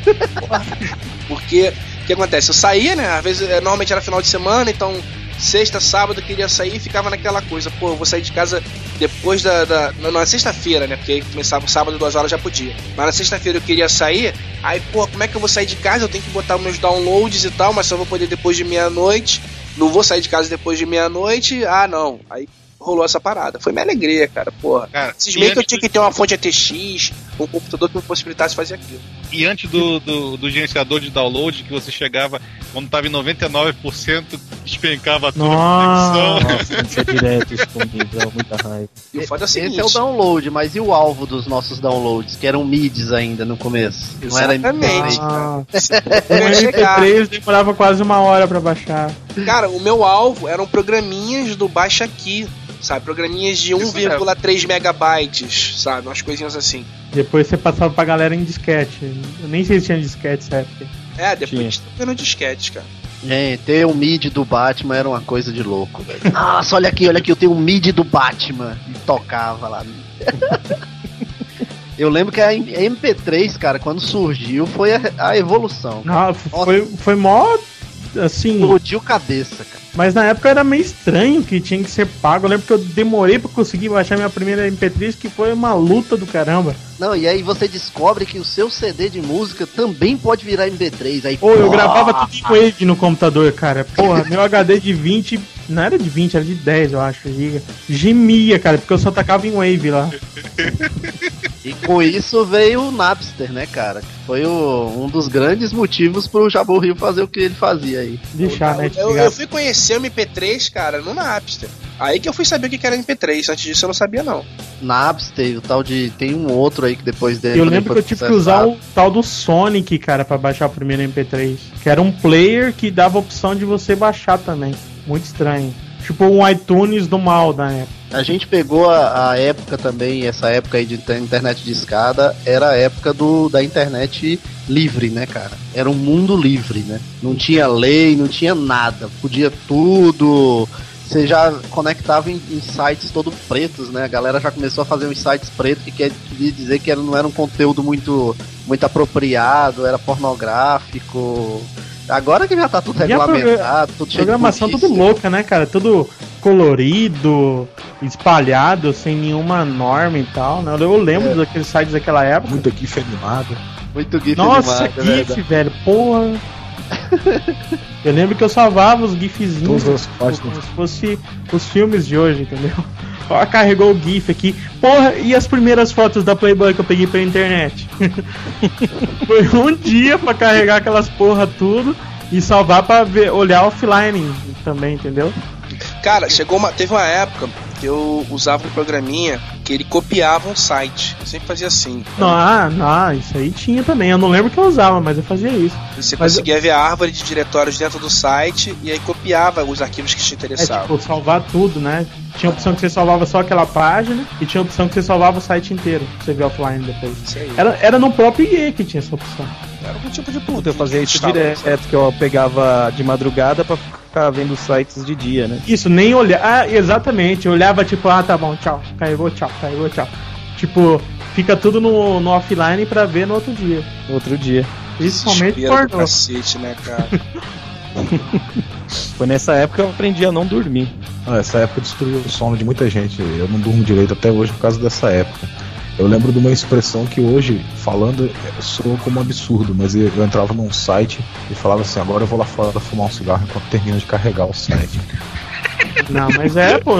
Porque o que acontece? Eu saía, né? Às vezes, eh, normalmente era final de semana, então sexta, sábado eu queria sair e ficava naquela coisa. Pô, eu vou sair de casa depois da. da na, na sexta-feira, né? Porque aí começava o sábado, duas horas já podia. Mas na sexta-feira eu queria sair, aí, pô, como é que eu vou sair de casa? Eu tenho que botar meus downloads e tal, mas só vou poder depois de meia-noite. Não vou sair de casa depois de meia-noite. Ah, não. Aí rolou essa parada. Foi minha alegria, cara, porra. Cara, Cismei e que eu tinha que ter uma fonte ATX, um computador que me possibilitasse fazer aquilo. E antes do, do, do gerenciador de download, que você chegava, quando tava em 99%, despencava tudo a conexão. Nossa, isso é direto isso comigo, dá muita raiva. E o foda é o Esse seguinte. é o download, mas e o alvo dos nossos downloads, que eram MIDs ainda no começo? Não era Exatamente. MP3. Ah, Eu ia o chegar. MP3 demorava quase uma hora pra baixar. Cara, o meu alvo eram programinhas do Baixa Aqui, sabe? Programinhas de 1,3 megabytes, sabe? Umas coisinhas assim. Depois você passava pra galera em disquete. Eu nem sei se tinha disquete nessa época. É, depois Tinha. tô vendo disquetes, cara. Gente, ter um MID do Batman era uma coisa de louco, velho. Nossa, olha aqui, olha aqui, eu tenho um MID do Batman. E tocava lá. Eu lembro que a MP3, cara, quando surgiu, foi a, a evolução. Não, foi, foi mó. Assim. Explodiu cabeça, cara. Mas na época era meio estranho que tinha que ser pago. Eu lembro que eu demorei pra conseguir baixar minha primeira MP3, que foi uma luta do caramba. Não, e aí você descobre que o seu CD de música também pode virar MP3. Aí, Ou eu gravava tudo em Wave no computador, cara. Porra, meu HD de 20. Não era de 20, era de 10, eu acho, giga. Gemia, cara, porque eu só tacava em Wave lá. E com isso veio o Napster, né, cara? Que foi o- um dos grandes motivos pro Jabu Rio fazer o que ele fazia aí. Deixar, né? Eu, eu fui conhecer o MP3, cara, no Napster. Aí que eu fui saber o que era MP3. Antes disso eu não sabia, não. Napster, o tal de. Tem um outro aí que depois dele. Eu lembro que eu tive que usar o tal do Sonic, cara, pra baixar o primeiro MP3. Que era um player que dava a opção de você baixar também. Muito estranho. Tipo um iTunes do mal da época. A gente pegou a, a época também, essa época aí de inter- internet de escada, era a época do, da internet livre, né, cara? Era um mundo livre, né? Não tinha lei, não tinha nada. Podia tudo. Você já conectava em, em sites todo pretos, né? A galera já começou a fazer uns sites pretos que quer dizer que era, não era um conteúdo muito, muito apropriado, era pornográfico. Agora que já tá tudo regulamentado, tudo cheio de Programação tudo louca, né, cara? Tudo colorido, espalhado, sem nenhuma norma e tal, né? Eu lembro É. daqueles sites daquela época. Muito GIF animado. Muito GIF Nossa, animado, é GIF, velho, porra. Eu lembro que eu salvava os GIFzinhos Todas as como páginas. se fosse os filmes de hoje, entendeu? Ó, carregou o GIF aqui. Porra, e as primeiras fotos da Playboy que eu peguei pela internet? Foi um dia pra carregar aquelas porra tudo e salvar pra ver, olhar offline também, entendeu? Cara, chegou uma. Teve uma época que eu usava um programinha que ele copiava um site. Eu sempre fazia assim. Não, ah, não, isso aí tinha também. Eu não lembro que eu usava, mas eu fazia isso. Você Mas conseguia ver a árvore de diretórios dentro do site e aí copiava os arquivos que te É interessavam. tipo, salvar tudo, né? Tinha opção que você salvava só aquela página e tinha opção que você salvava o site inteiro, pra você ver offline depois. Isso aí. Era, era no próprio IE que tinha essa opção. Era algum tipo de Puta, eu fazia isso Estava, direto, que eu pegava de madrugada pra ficar vendo sites de dia, né? Isso, nem olhar. Ah, exatamente. Eu olhava tipo, ah, tá bom, tchau. Carregou, tchau, carregou, tchau. Tipo, fica tudo no, no offline pra ver no outro dia. Outro dia. Principalmente pornô. cacete, né, cara? Foi nessa época que eu aprendi a não dormir. Ah, essa época destruiu o sono de muita gente. Eu não durmo direito até hoje por causa dessa época. Eu lembro de uma expressão que hoje, falando, soou como um absurdo, mas eu, entrava num site e falava assim: agora eu vou lá fora fumar um cigarro enquanto termina de carregar o site. Não, mas é, pô,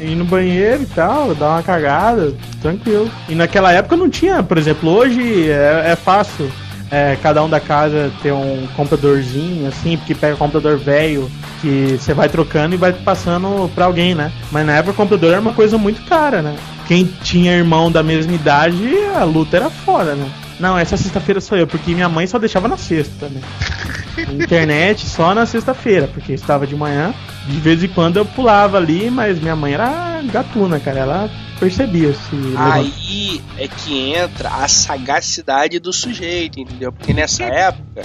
ir no banheiro e tal, dar uma cagada, tranquilo. E naquela época não tinha, por exemplo, hoje é, é fácil é, cada um da casa ter um computadorzinho, assim, porque pega computador velho que você vai trocando e vai passando pra alguém, né? Mas na época o computador era uma coisa muito cara, né? Quem tinha irmão da mesma idade, a luta era foda, né? Não, essa sexta-feira sou eu, porque minha mãe só deixava na sexta, né? Internet só na sexta-feira, porque estava de manhã. De vez em quando eu pulava ali, mas minha mãe era gatuna, cara. Ela percebia se. Aí é que entra a sagacidade do sujeito, entendeu? Porque nessa época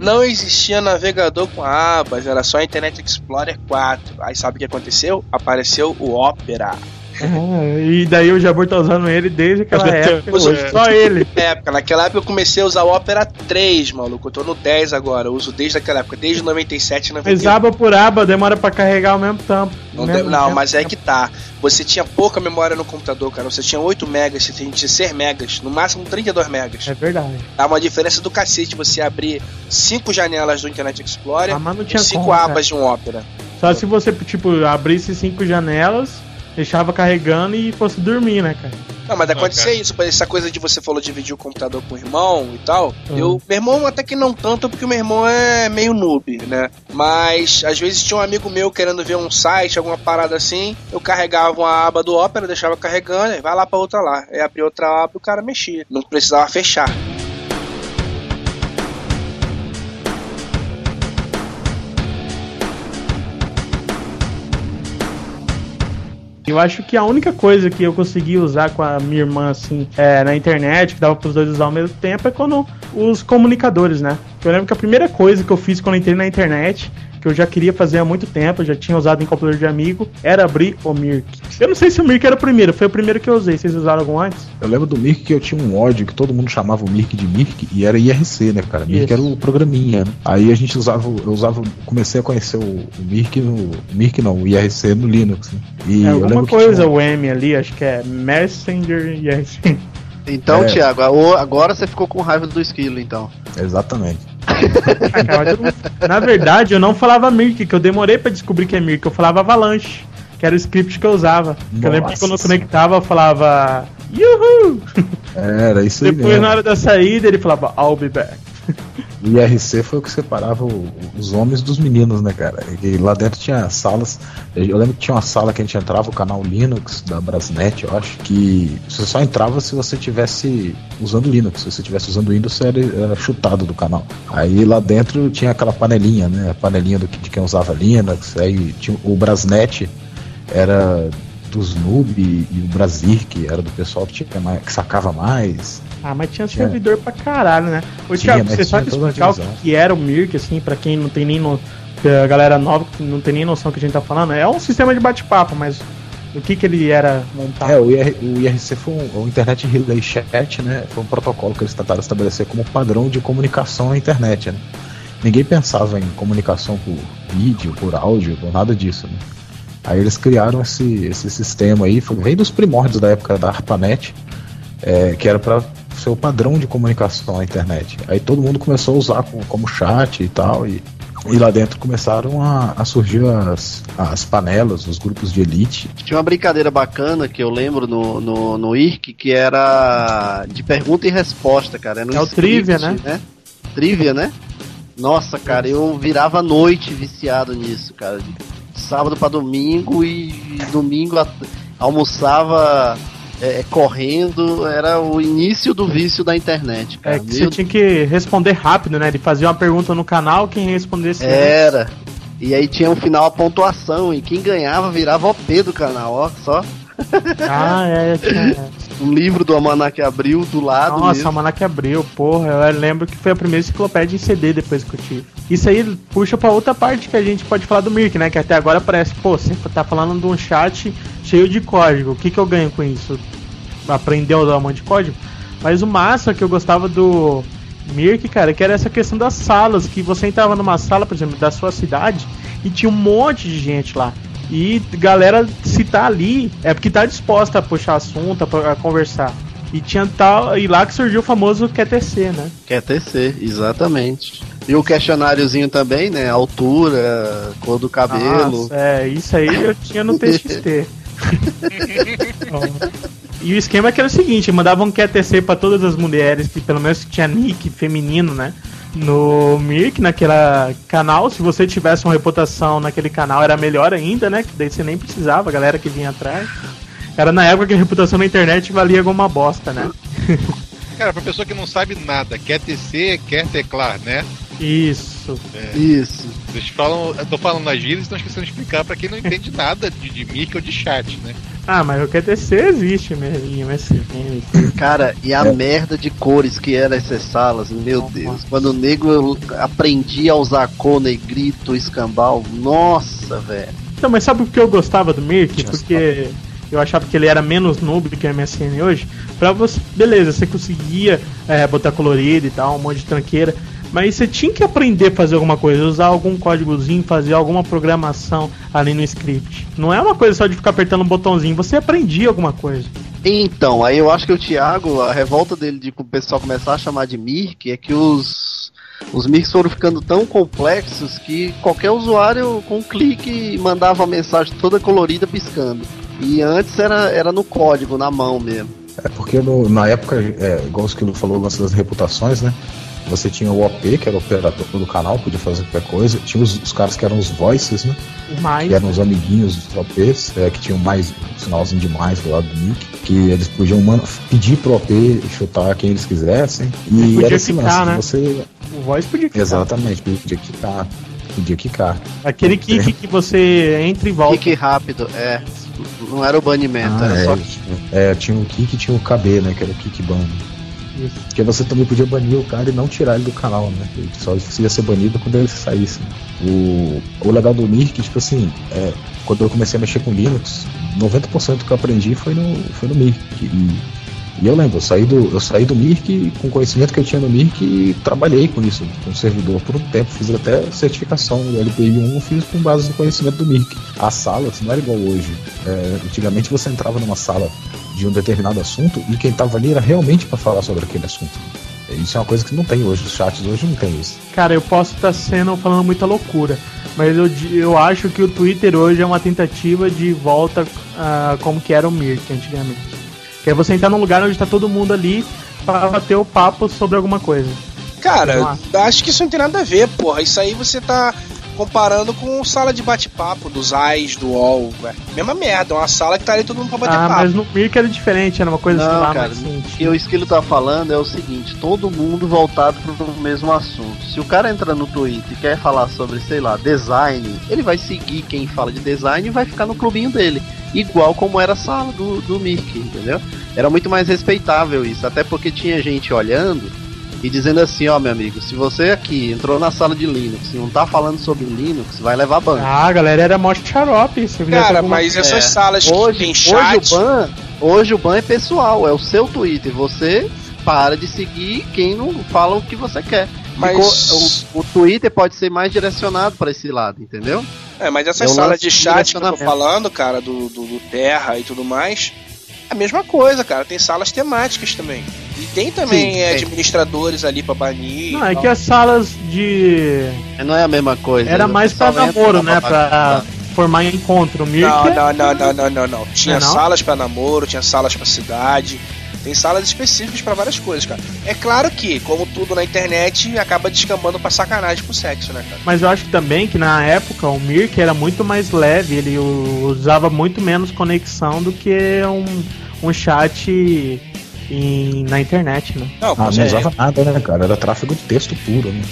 não existia navegador com abas, era só Internet Explorer 4. Aí sabe o que aconteceu? Apareceu o Opera. Ah, e daí o Jabur tá usando ele desde aquela época. Usa- hoje, Só ele. Na época, naquela época eu comecei a usar o Opera 3, maluco. Eu tô no 10 agora. Eu uso desde aquela época, desde 97, Mas 98. aba por aba demora pra carregar ao mesmo tempo. Não, Mesmo não, tempo. mas é que tá. Você tinha pouca memória no computador, cara. Você tinha 8 megas, você tinha 16 megas, no máximo 32 megas. É verdade. Dá uma diferença do cacete você abrir cinco janelas do Internet Explorer Ah, mas não e tinha cinco como, cara. abas de um Opera. Só se você, tipo, abrisse cinco janelas, deixava carregando e fosse dormir, né, cara? Não, mas acontecia isso, essa coisa de você falou dividir o computador com o irmão e tal. Uhum. Eu, meu irmão até que não tanto, porque o meu irmão é meio noob, né? Mas às vezes tinha um amigo meu querendo ver um site, alguma parada assim, eu carregava uma aba do Opera, deixava carregando, aí vai lá pra outra lá. Aí abria outra aba e o cara mexia. Não precisava fechar. Eu acho que a única coisa que eu consegui usar com a minha irmã, assim, é, na internet, que dava pros dois usar ao mesmo tempo, é quando os comunicadores, né? Eu lembro que a primeira coisa que eu fiz quando eu entrei na internet, que eu já queria fazer há muito tempo, já tinha usado em computador de amigo, era abrir o Mirk. Eu não sei se o Mirk era o primeiro, foi o primeiro que eu usei. Vocês usaram algum antes? Eu lembro do Mirk que eu tinha um ódio que todo mundo chamava o Mirk de Mirk e era IRC, né, cara? Mirk Isso. era o programinha, né? Aí a gente usava, eu usava, comecei a conhecer o, o Mirk no. Mirk não, o IRC no Linux, né? E é eu alguma coisa, tinha- o M ali, acho que é Messenger assim. Então, É. Thiago, agora você ficou com raiva do esquilo, então. Exatamente. Na verdade, eu não falava Mirk, que eu demorei pra descobrir que é Mirk, eu falava Avalanche, que era o script que eu usava. Que eu lembro que quando eu conectava, eu falava Yuhu! Era isso aí Depois, na hora da saída, ele falava I'll be back. O IRC foi o que separava o- os homens dos meninos, né, cara? E lá dentro tinha salas. Eu lembro que tinha uma sala que a gente entrava, o canal Linux da Brasnet, eu acho, que você só entrava se você tivesse usando Linux. Se você tivesse usando Windows, você era, era chutado do canal. Aí lá dentro tinha aquela panelinha, né? A panelinha do, de quem usava Linux. Aí tinha o Brasnet, era dos noob e o Brasir, que era do pessoal que, tinha mais, que sacava mais. Ah, mas tinha Tinha. servidor pra caralho, né? Ô, Thiago, você sabe explicar o que era o Mirk, assim, pra quem não tem nem no... A galera nova que não tem nem noção do que a gente tá falando. É um sistema de bate-papo, mas o que que ele era montado? É, o, IR, o IRC foi um, o Internet Relay Chat, né? Foi um protocolo que eles tentaram estabelecer como padrão de comunicação na internet, né? Ninguém pensava em comunicação por vídeo, por áudio, por nada disso, né? Aí eles criaram esse, esse sistema aí, foi, veio dos primórdios da época da ARPANET, é, que era para ser o padrão de comunicação na internet. Aí todo mundo começou a usar como, como chat e tal, e, e lá dentro começaram a, a surgir as, as panelas, os grupos de elite, Tinha uma brincadeira bacana que eu lembro no, no, no IRC que era de pergunta e resposta, cara. Era um É o script, trivia, né? Trivia, né? Nossa, cara, eu virava a noite viciado nisso, cara. Sábado pra domingo e domingo almoçava é, correndo. Era o início do vício da internet, cara. É que Meu você tinha que responder rápido, né? Ele fazia uma pergunta no canal, quem respondesse antes. Era. E aí tinha um final a pontuação, e quem ganhava virava OP do canal, ó, só. Ah, é, tinha... Um livro do Almanac Abril do lado Nossa, mesmo. a Manac abriu, porra. Eu lembro que foi a primeira enciclopédia em CD depois que eu tive. Isso aí puxa pra outra parte que a gente pode falar do Mirk, né? Que até agora parece, pô, você tá falando de um chat cheio de código. O que, que eu ganho com isso? Aprender a usar um monte de código? Mas o massa que eu gostava do Mirk, cara, que era essa questão das salas, que você entrava numa sala, por exemplo, da sua cidade e tinha um monte de gente lá. E galera, se tá ali, é porque tá disposta a puxar assunto, a, a conversar. E tinha tal. E lá que surgiu o famoso QTC, né? QTC, exatamente. E o questionáriozinho também, né? Altura, cor do cabelo. Nossa, é, isso aí eu tinha no TXT. e o esquema é que era o seguinte, mandavam um QTC pra todas as mulheres, que pelo menos tinha nick feminino, né? No Mirk, naquela canal, se você tivesse uma reputação naquele canal era melhor ainda, né? Que daí você nem precisava, a galera que vinha atrás. Era na época que a reputação na internet valia alguma bosta, né? Cara, pra pessoa que não sabe nada, quer tecer, quer teclar, né? Isso. É. Isso. Eles falam, eu tô falando nas gírias e estão esquecendo de explicar pra quem não entende nada de, de mic ou de chat, né? Ah, mas o QTC existe mesmo, em MSN. Cara, e a merda de cores que eram essas salas, meu Deus. Quando o nego aprendia a usar cor, negrito, escambau, nossa, velho. Então, mas sabe por que eu gostava do Mirk? Porque eu achava que ele era menos noob do que o MSN hoje. Pra você, beleza, você conseguia é, botar colorido e tal, um monte de tranqueira. Mas você tinha que aprender a fazer alguma coisa, usar algum códigozinho, fazer alguma programação ali no script. Não é uma coisa só de ficar apertando um botãozinho, você aprendia alguma coisa. Então, aí eu acho que o Thiago, a revolta dele de o pessoal começar a chamar de Mirk é que os os Mirks foram ficando tão complexos que qualquer usuário com um clique mandava a mensagem toda colorida piscando. E antes era, era no código, na mão mesmo. É porque no- na época, é, igual o Esquilo falou, o lance das reputações, né? Você tinha o OP, que era o operador do canal, podia fazer qualquer coisa. Tinha os, os caras que eram os voices, né? Mas Que eram os amiguinhos dos OPs, é, que tinham mais um sinalzinho de mais do lado do nick. Que eles podiam man- pedir pro OP chutar quem eles quisessem. E Podia era esse ficar, lance né? você. o voice podia ficar. Exatamente, podia quicar. Podia quicar. Aquele kick que você entra e volta. Kick rápido, é. Não era o banimento, Ah, era é, só. é, tinha o kick e tinha o KB, né? Que era o kick ban. Isso. Porque você também podia banir o cara e não tirar ele do canal, né? Ele só ia ser banido quando ele saísse. O, o legal do Mirk, tipo assim, é, quando eu comecei a mexer com Linux, 90% do que eu aprendi foi no, foi no Mirk. E, e eu lembro, eu saí do, eu saí do Mirk com o conhecimento que eu tinha no Mirk e trabalhei com isso, com servidor por um tempo. Fiz até certificação do LPI 1, eu fiz com base no conhecimento do Mirk. As salas não era igual hoje. É, antigamente você entrava numa sala de um determinado assunto e quem estava ali era realmente para falar sobre aquele assunto. Isso é uma coisa que não tem hoje, os chats hoje não tem isso. Cara, eu posso estar sendo falando muita loucura, mas eu, eu acho que o Twitter hoje é uma tentativa de volta a como que era o Mirk antigamente. Que é você entrar num lugar onde tá todo mundo ali pra bater o papo sobre alguma coisa. Cara, acho que isso não tem nada a ver, porra. Isso aí você tá comparando com sala de bate-papo dos AIS, do UOL, velho. Mesma merda, uma sala que tá ali todo mundo pra bater Ah, papo. mas no Mirk era diferente, era uma coisa sei Não, lá, cara, mais o que Esquilo tá falando é o seguinte, todo mundo voltado pro mesmo assunto. Se o cara entra no Twitter e quer falar sobre, sei lá, design, ele vai seguir quem fala de design e vai ficar no clubinho dele. Igual como era a sala do, do Mirk, entendeu? Era muito mais respeitável isso, até porque tinha gente olhando e dizendo assim, ó meu amigo, se você aqui entrou na sala de Linux e não tá falando sobre Linux, vai levar ban. Ah, a galera era mó xarope. Se Cara, alguma- mas essas É. salas que Hoje, tem hoje chat. o ban, hoje o ban é pessoal, é o seu Twitter. Você para de seguir quem não fala o que você quer. Mas- Ficou- o, o Twitter pode ser mais direcionado para esse lado, entendeu? É, mas É essas um salas lance de chat que eu tô falando, cara, do, do, do Terra e tudo mais, é a mesma coisa, cara. Tem salas temáticas também. E tem também Sim, é, administradores ali pra banir. Não, é que as salas de. Não é a mesma coisa. Era mais pra namoro, né? pra Pra formar encontro. O Mirk Não, é- não, não, não, não, não, não. Tinha Não é não? salas pra namoro, tinha salas pra cidade. Tem salas específicas pra várias coisas, cara. É claro que, como tudo na internet, acaba descambando pra sacanagem pro sexo, né, cara? Mas eu acho também que na época o Mirk era muito mais leve, ele usava muito menos conexão do que um, um chat em- na internet, né? Não, Ah, com não usava nada, né, cara? Era tráfego de texto puro, né?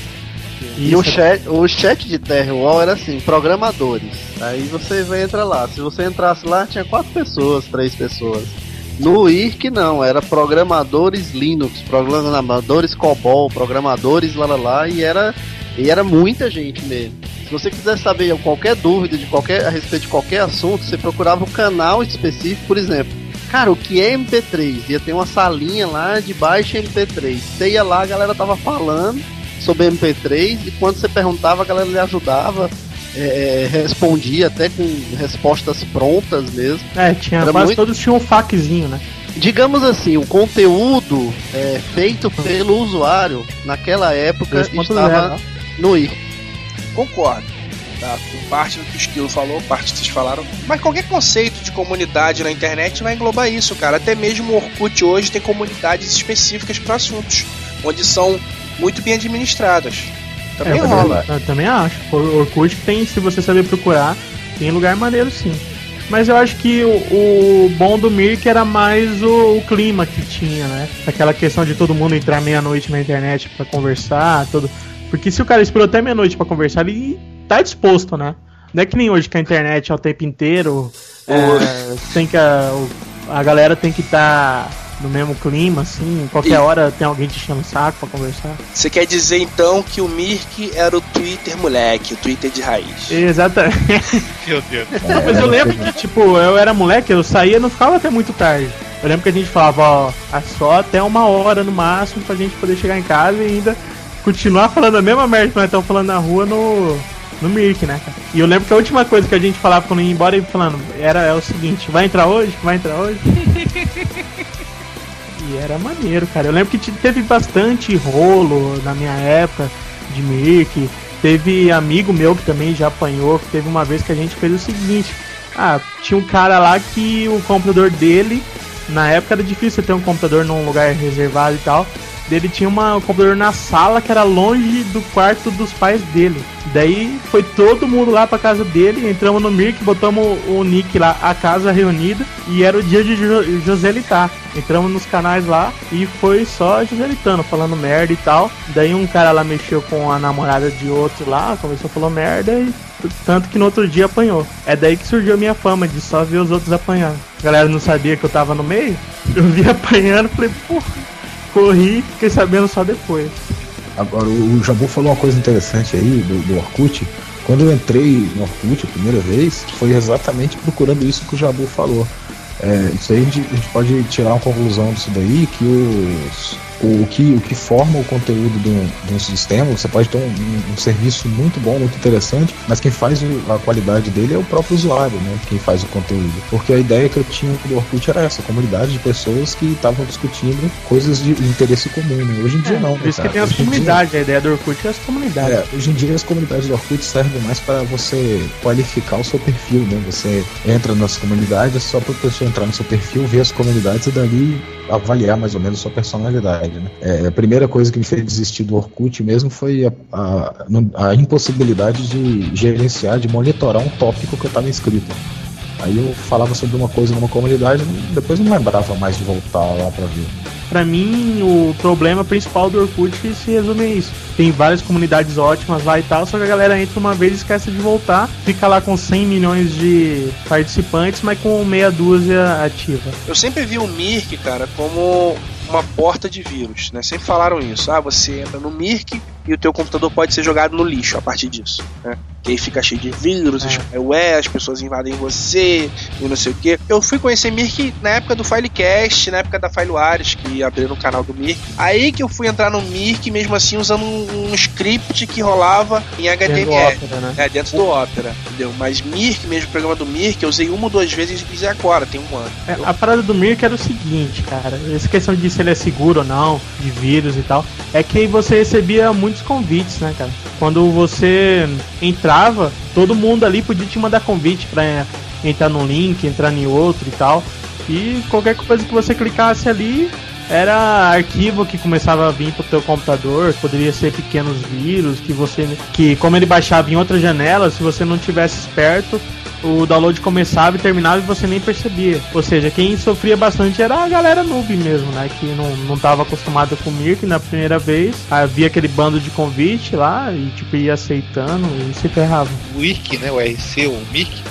E o chat, o chat de Terrawall era assim, programadores. Aí você vai entrar lá. Se você entrasse lá, tinha quatro pessoas, três pessoas. No IRC não, era programadores Linux, programadores COBOL, programadores lá lá lá, e era, e era muita gente mesmo. Se você quiser saber qualquer dúvida de qualquer, a respeito de qualquer assunto, você procurava um canal específico, por exemplo. cara, o que é MP3? Ia ter uma salinha lá de baixa MP3. Você ia lá, a galera tava falando sobre MP3 e quando você perguntava, a galera lhe ajudava. É, é, respondia até com respostas prontas mesmo. É, tinha, Era quase muito- todos tinham um faquezinho, né? Digamos assim, o conteúdo é, feito pelo usuário naquela época 2.0, estava ó. no ir. Concordo. Tá? Com parte do que o Esquilo falou, parte que vocês falaram. Mas qualquer conceito de comunidade na internet vai englobar isso, cara. Até mesmo o Orkut hoje tem comunidades específicas para assuntos, onde são muito bem administradas. Também É, rola. Eu também acho. O Orkut tem, se você saber procurar, tem lugar maneiro sim. Mas eu acho que o, o bom do Mirk era mais o, o clima que tinha, né? Aquela questão de todo mundo entrar meia-noite na internet pra conversar, tudo. Porque se o cara esperou até meia-noite pra conversar, ele tá disposto, né? Não é que nem hoje que a internet é o tempo inteiro. É, tem que a, a galera tem que estar no mesmo clima, assim. Qualquer E- hora tem alguém te enchendo o saco pra conversar. Você quer dizer então que o Mirk era o Twitter moleque, o Twitter de raiz. Exatamente. Meu Deus. Não, mas eu lembro que, tipo, eu era moleque, eu saía e não ficava até muito tarde. Eu lembro que a gente falava, ó, é só até uma hora no máximo pra gente poder chegar em casa e ainda continuar falando a mesma merda que nós estamos falando na rua no, no Mirk, né, cara? E eu lembro que a última coisa que a gente falava quando ia embora, ele falando, era é o seguinte, vai entrar hoje? Vai entrar hoje? era maneiro, cara. Eu lembro que te- teve bastante rolo na minha época de Mirk. Teve amigo meu que também já apanhou, que teve uma vez que a gente fez o seguinte. Ah, tinha um cara lá que o computador dele, na época era difícil ter um computador num lugar reservado e tal. Ele tinha uma, um computador na sala que era longe do quarto dos pais dele. Daí foi todo mundo lá pra casa dele, entramos no Mirk, botamos o nick lá, a casa reunida, e era o dia de jo Joselitar. Entramos nos canais lá e foi só Joselitando, falando merda e tal. Daí um cara lá mexeu com a namorada de outro lá, começou a falar merda e tanto que no outro dia apanhou. É daí que surgiu a minha fama de só ver os outros apanhando. A galera não sabia que eu tava no meio, eu vi apanhando, falei, porra, corri, fiquei sabendo só depois. Agora, o Jabu falou uma coisa interessante aí do, do Orkut. Quando eu entrei no Orkut a primeira vez, foi exatamente procurando isso que o Jabu falou. É, isso aí a gente, a gente pode tirar uma conclusão disso daí, que os, o, que, o que forma o conteúdo de um, sistema, você pode ter um, um- um serviço muito bom, muito interessante, mas quem faz a qualidade dele é o próprio usuário, né? Quem faz o conteúdo. Porque a ideia que eu tinha do Orkut era essa, comunidade de pessoas que estavam discutindo coisas de interesse comum. Né? Hoje em dia não. Por isso né, que tem cara? Hoje dia- comunidades, a ideia do Orkut é as comunidades. é, hoje em dia as comunidades do Orkut servem mais para você qualificar o seu perfil, né? Você entra nas comunidades só para a pessoa entrar no seu perfil, ver as comunidades e dali avaliar mais ou menos sua personalidade, né? É, a primeira coisa que me fez desistir do Orkut mesmo foi a, a, a impossibilidade de gerenciar, de monitorar um tópico que eu estava inscrito. Aí eu falava sobre uma coisa numa comunidade, depois não lembrava mais de voltar lá para ver. Pra mim, o problema principal do Orkut se resume a isso. Tem várias comunidades ótimas lá e tal, só que a galera entra uma vez e esquece de voltar, fica lá com 100 milhões de participantes, mas com meia dúzia ativa. Eu sempre vi o Mirk, cara, como uma porta de vírus, né? Sempre falaram isso. Ah, você entra no Mirk e o teu computador pode ser jogado no lixo a partir disso, né? Que aí fica cheio de vírus, spyware, as pessoas invadem você e não sei o que. Eu fui conhecer Mirk na época do Filecast, na época da FileWares, que abriram o canal do Mirk. Aí que eu fui entrar no Mirk, mesmo assim, usando um, um script que rolava em HTML. Dentro do Opera, né? É, dentro do Opera, entendeu? Mas Mirk, mesmo o programa do Mirk, eu usei uma ou duas vezes e agora, tem um ano. É, a parada do Mirk era o seguinte, cara. Essa questão de se ele é seguro ou não, de vírus e tal, é que você recebia muitos convites, né, cara? Quando você entrava, todo mundo ali podia te mandar convite pra é, entrar num link, entrar em outro e tal. E qualquer coisa que você clicasse ali era arquivo que começava a vir pro teu computador, poderia ser pequenos vírus que você que como ele baixava em outra janela, se você não tivesse esperto, o download começava e terminava e você nem percebia. Ou seja, quem sofria bastante era a galera noob mesmo, né? Que não, não tava acostumada com o Mirk na primeira vez. Havia aquele bando de convite lá e tipo ia aceitando e se ferrava. o IRC, né, o RC, o MIRC,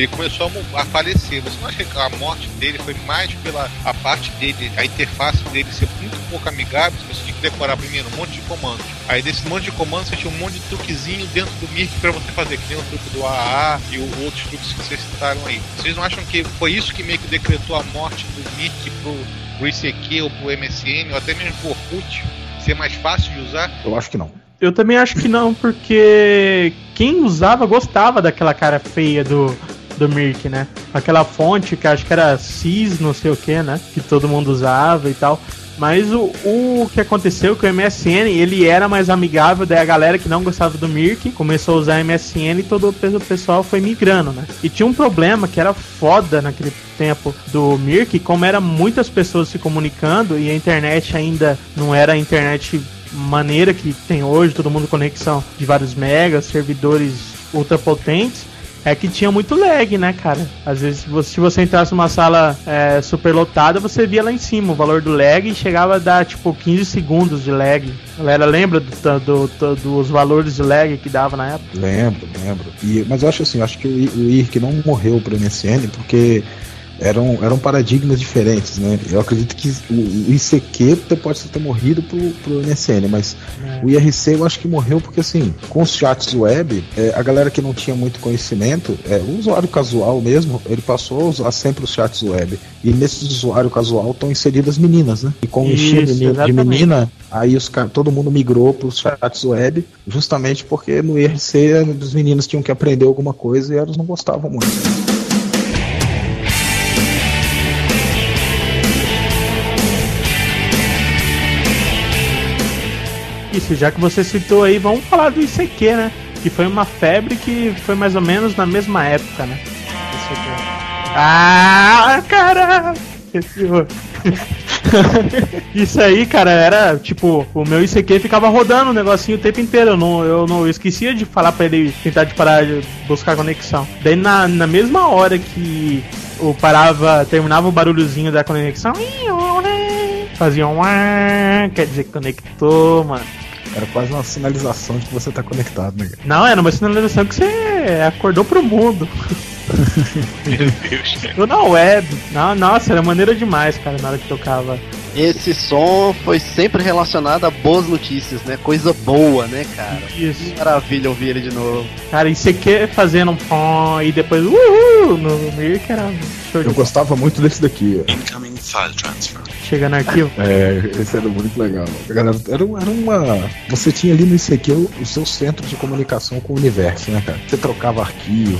ele começou a, a falecer. Você não acha que a morte dele foi mais pela a parte dele, a interface dele ser muito pouco amigável? Você tinha que decorar primeiro um monte de comandos. Aí desse monte de comandos você tinha um monte de truquezinho dentro do Mirk pra você fazer, que nem o truque do AA e o, outros truques que vocês citaram aí. Vocês não acham que foi isso que meio que decretou a morte do Mirk pro, pro ICQ ou pro MSN ou até mesmo pro Orkut ser mais fácil de usar? Eu acho que não. Eu também acho que não, porque quem usava gostava daquela cara feia do, do Mirk, né? Aquela fonte que acho que era CIS, não sei o que, né? Que todo mundo usava e tal. Mas o, o que aconteceu com o MSN, ele era mais amigável, daí a galera que não gostava do Mirk começou a usar MSN e todo o pe- o pessoal foi migrando, né? E tinha um problema que era foda naquele tempo do Mirk, como era muitas pessoas se comunicando e a internet ainda não era a internet maneira que tem hoje, todo mundo conexão de vários megas, servidores ultra potentes, é que tinha muito lag, né, cara? Às vezes, se você, se você entrasse numa sala é, super lotada, você via lá em cima o valor do lag e chegava a dar, tipo, 15 segundos de lag. Galera lembra do- do- do- dos valores de lag que dava na época? Lembro, lembro. E, mas eu acho assim, eu acho que o, o IRC não morreu pro MSN porque eram, eram paradigmas diferentes, né? Eu acredito que o, ICQ pode ter morrido pro, pro MSN, mas o IRC eu acho que morreu porque assim, com os chats web, é, a galera que não tinha muito conhecimento, é, o usuário casual mesmo, ele passou a usar sempre os chats web. E nesse usuário casual estão inseridas meninas, né? E como enchia de, de menina, aí os todo mundo migrou para os chats web, justamente porque no IRC os meninos tinham que aprender alguma coisa e elas não gostavam muito. Isso, já que você citou aí, vamos falar do ICQ, né? Que foi uma febre que foi mais ou menos na mesma época, né? Ah, caralho! Isso aí, cara, era tipo, o meu ICQ ficava rodando o negocinho o tempo inteiro. Eu não, eu não eu esquecia de falar pra ele tentar de parar de buscar conexão. Daí na, na mesma hora que eu parava, terminava o barulhozinho da conexão, fazia um ah, quer dizer conectou, mano. Era quase uma sinalização de que você tá conectado, né? cara? Não, era uma sinalização que você acordou pro mundo. Meu Deus. Tô na web. Não, nossa, era maneira demais, cara, na hora que tocava. Esse som foi sempre relacionado a boas notícias, né? Coisa boa, né, cara? Isso. Que maravilha ouvir ele de novo. Cara, e você quer fazendo um pom e depois uhul no Mirk era show Eu gostava muito desse daqui, ó. Incoming file transfer. Chega no arquivo. É, esse era muito legal. A galera, era, era uma. Você tinha ali no ICQ o, o seu centro de comunicação com o universo, né, cara? Você trocava arquivo,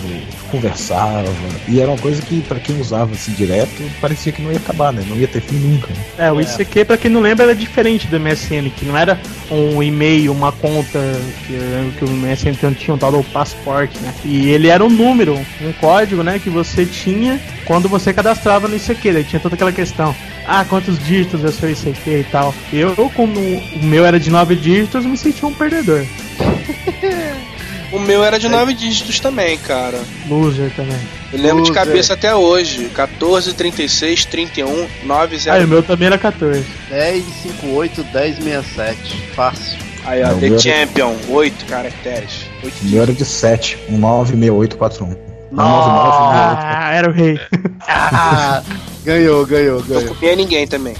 conversava. E era uma coisa que, pra quem usava assim direto, parecia que não ia acabar, né? Não ia ter fim nunca. Né? É, o ICQ, pra quem não lembra, era diferente do MSN, que não era um e-mail, uma conta, que, eu lembro que o MSN tinha- tinha um tal do passaporte, né? E ele era um número, um código, né, que você tinha quando quando você cadastrava no ICQ, daí tinha toda aquela questão. Ah, quantos dígitos eu sou ICQ e tal. Eu, como o meu era de nove dígitos, me sentia um perdedor. O meu era de nove dígitos também, cara. Loser também. Eu lembro Loser. de cabeça até hoje. 14, 36, 31, 9, 0. Ah, o meu também era 14. 10, 5, 8, 10, 67. Fácil. Aí, ó, Não, The Champion, era... 8 caracteres. 8 o meu era de 7, 1, 9, 6, 8, 4, 1. Nossa, ah, era o rei. Ah, ganhou, ganhou, ganhou. Não copiei ninguém também.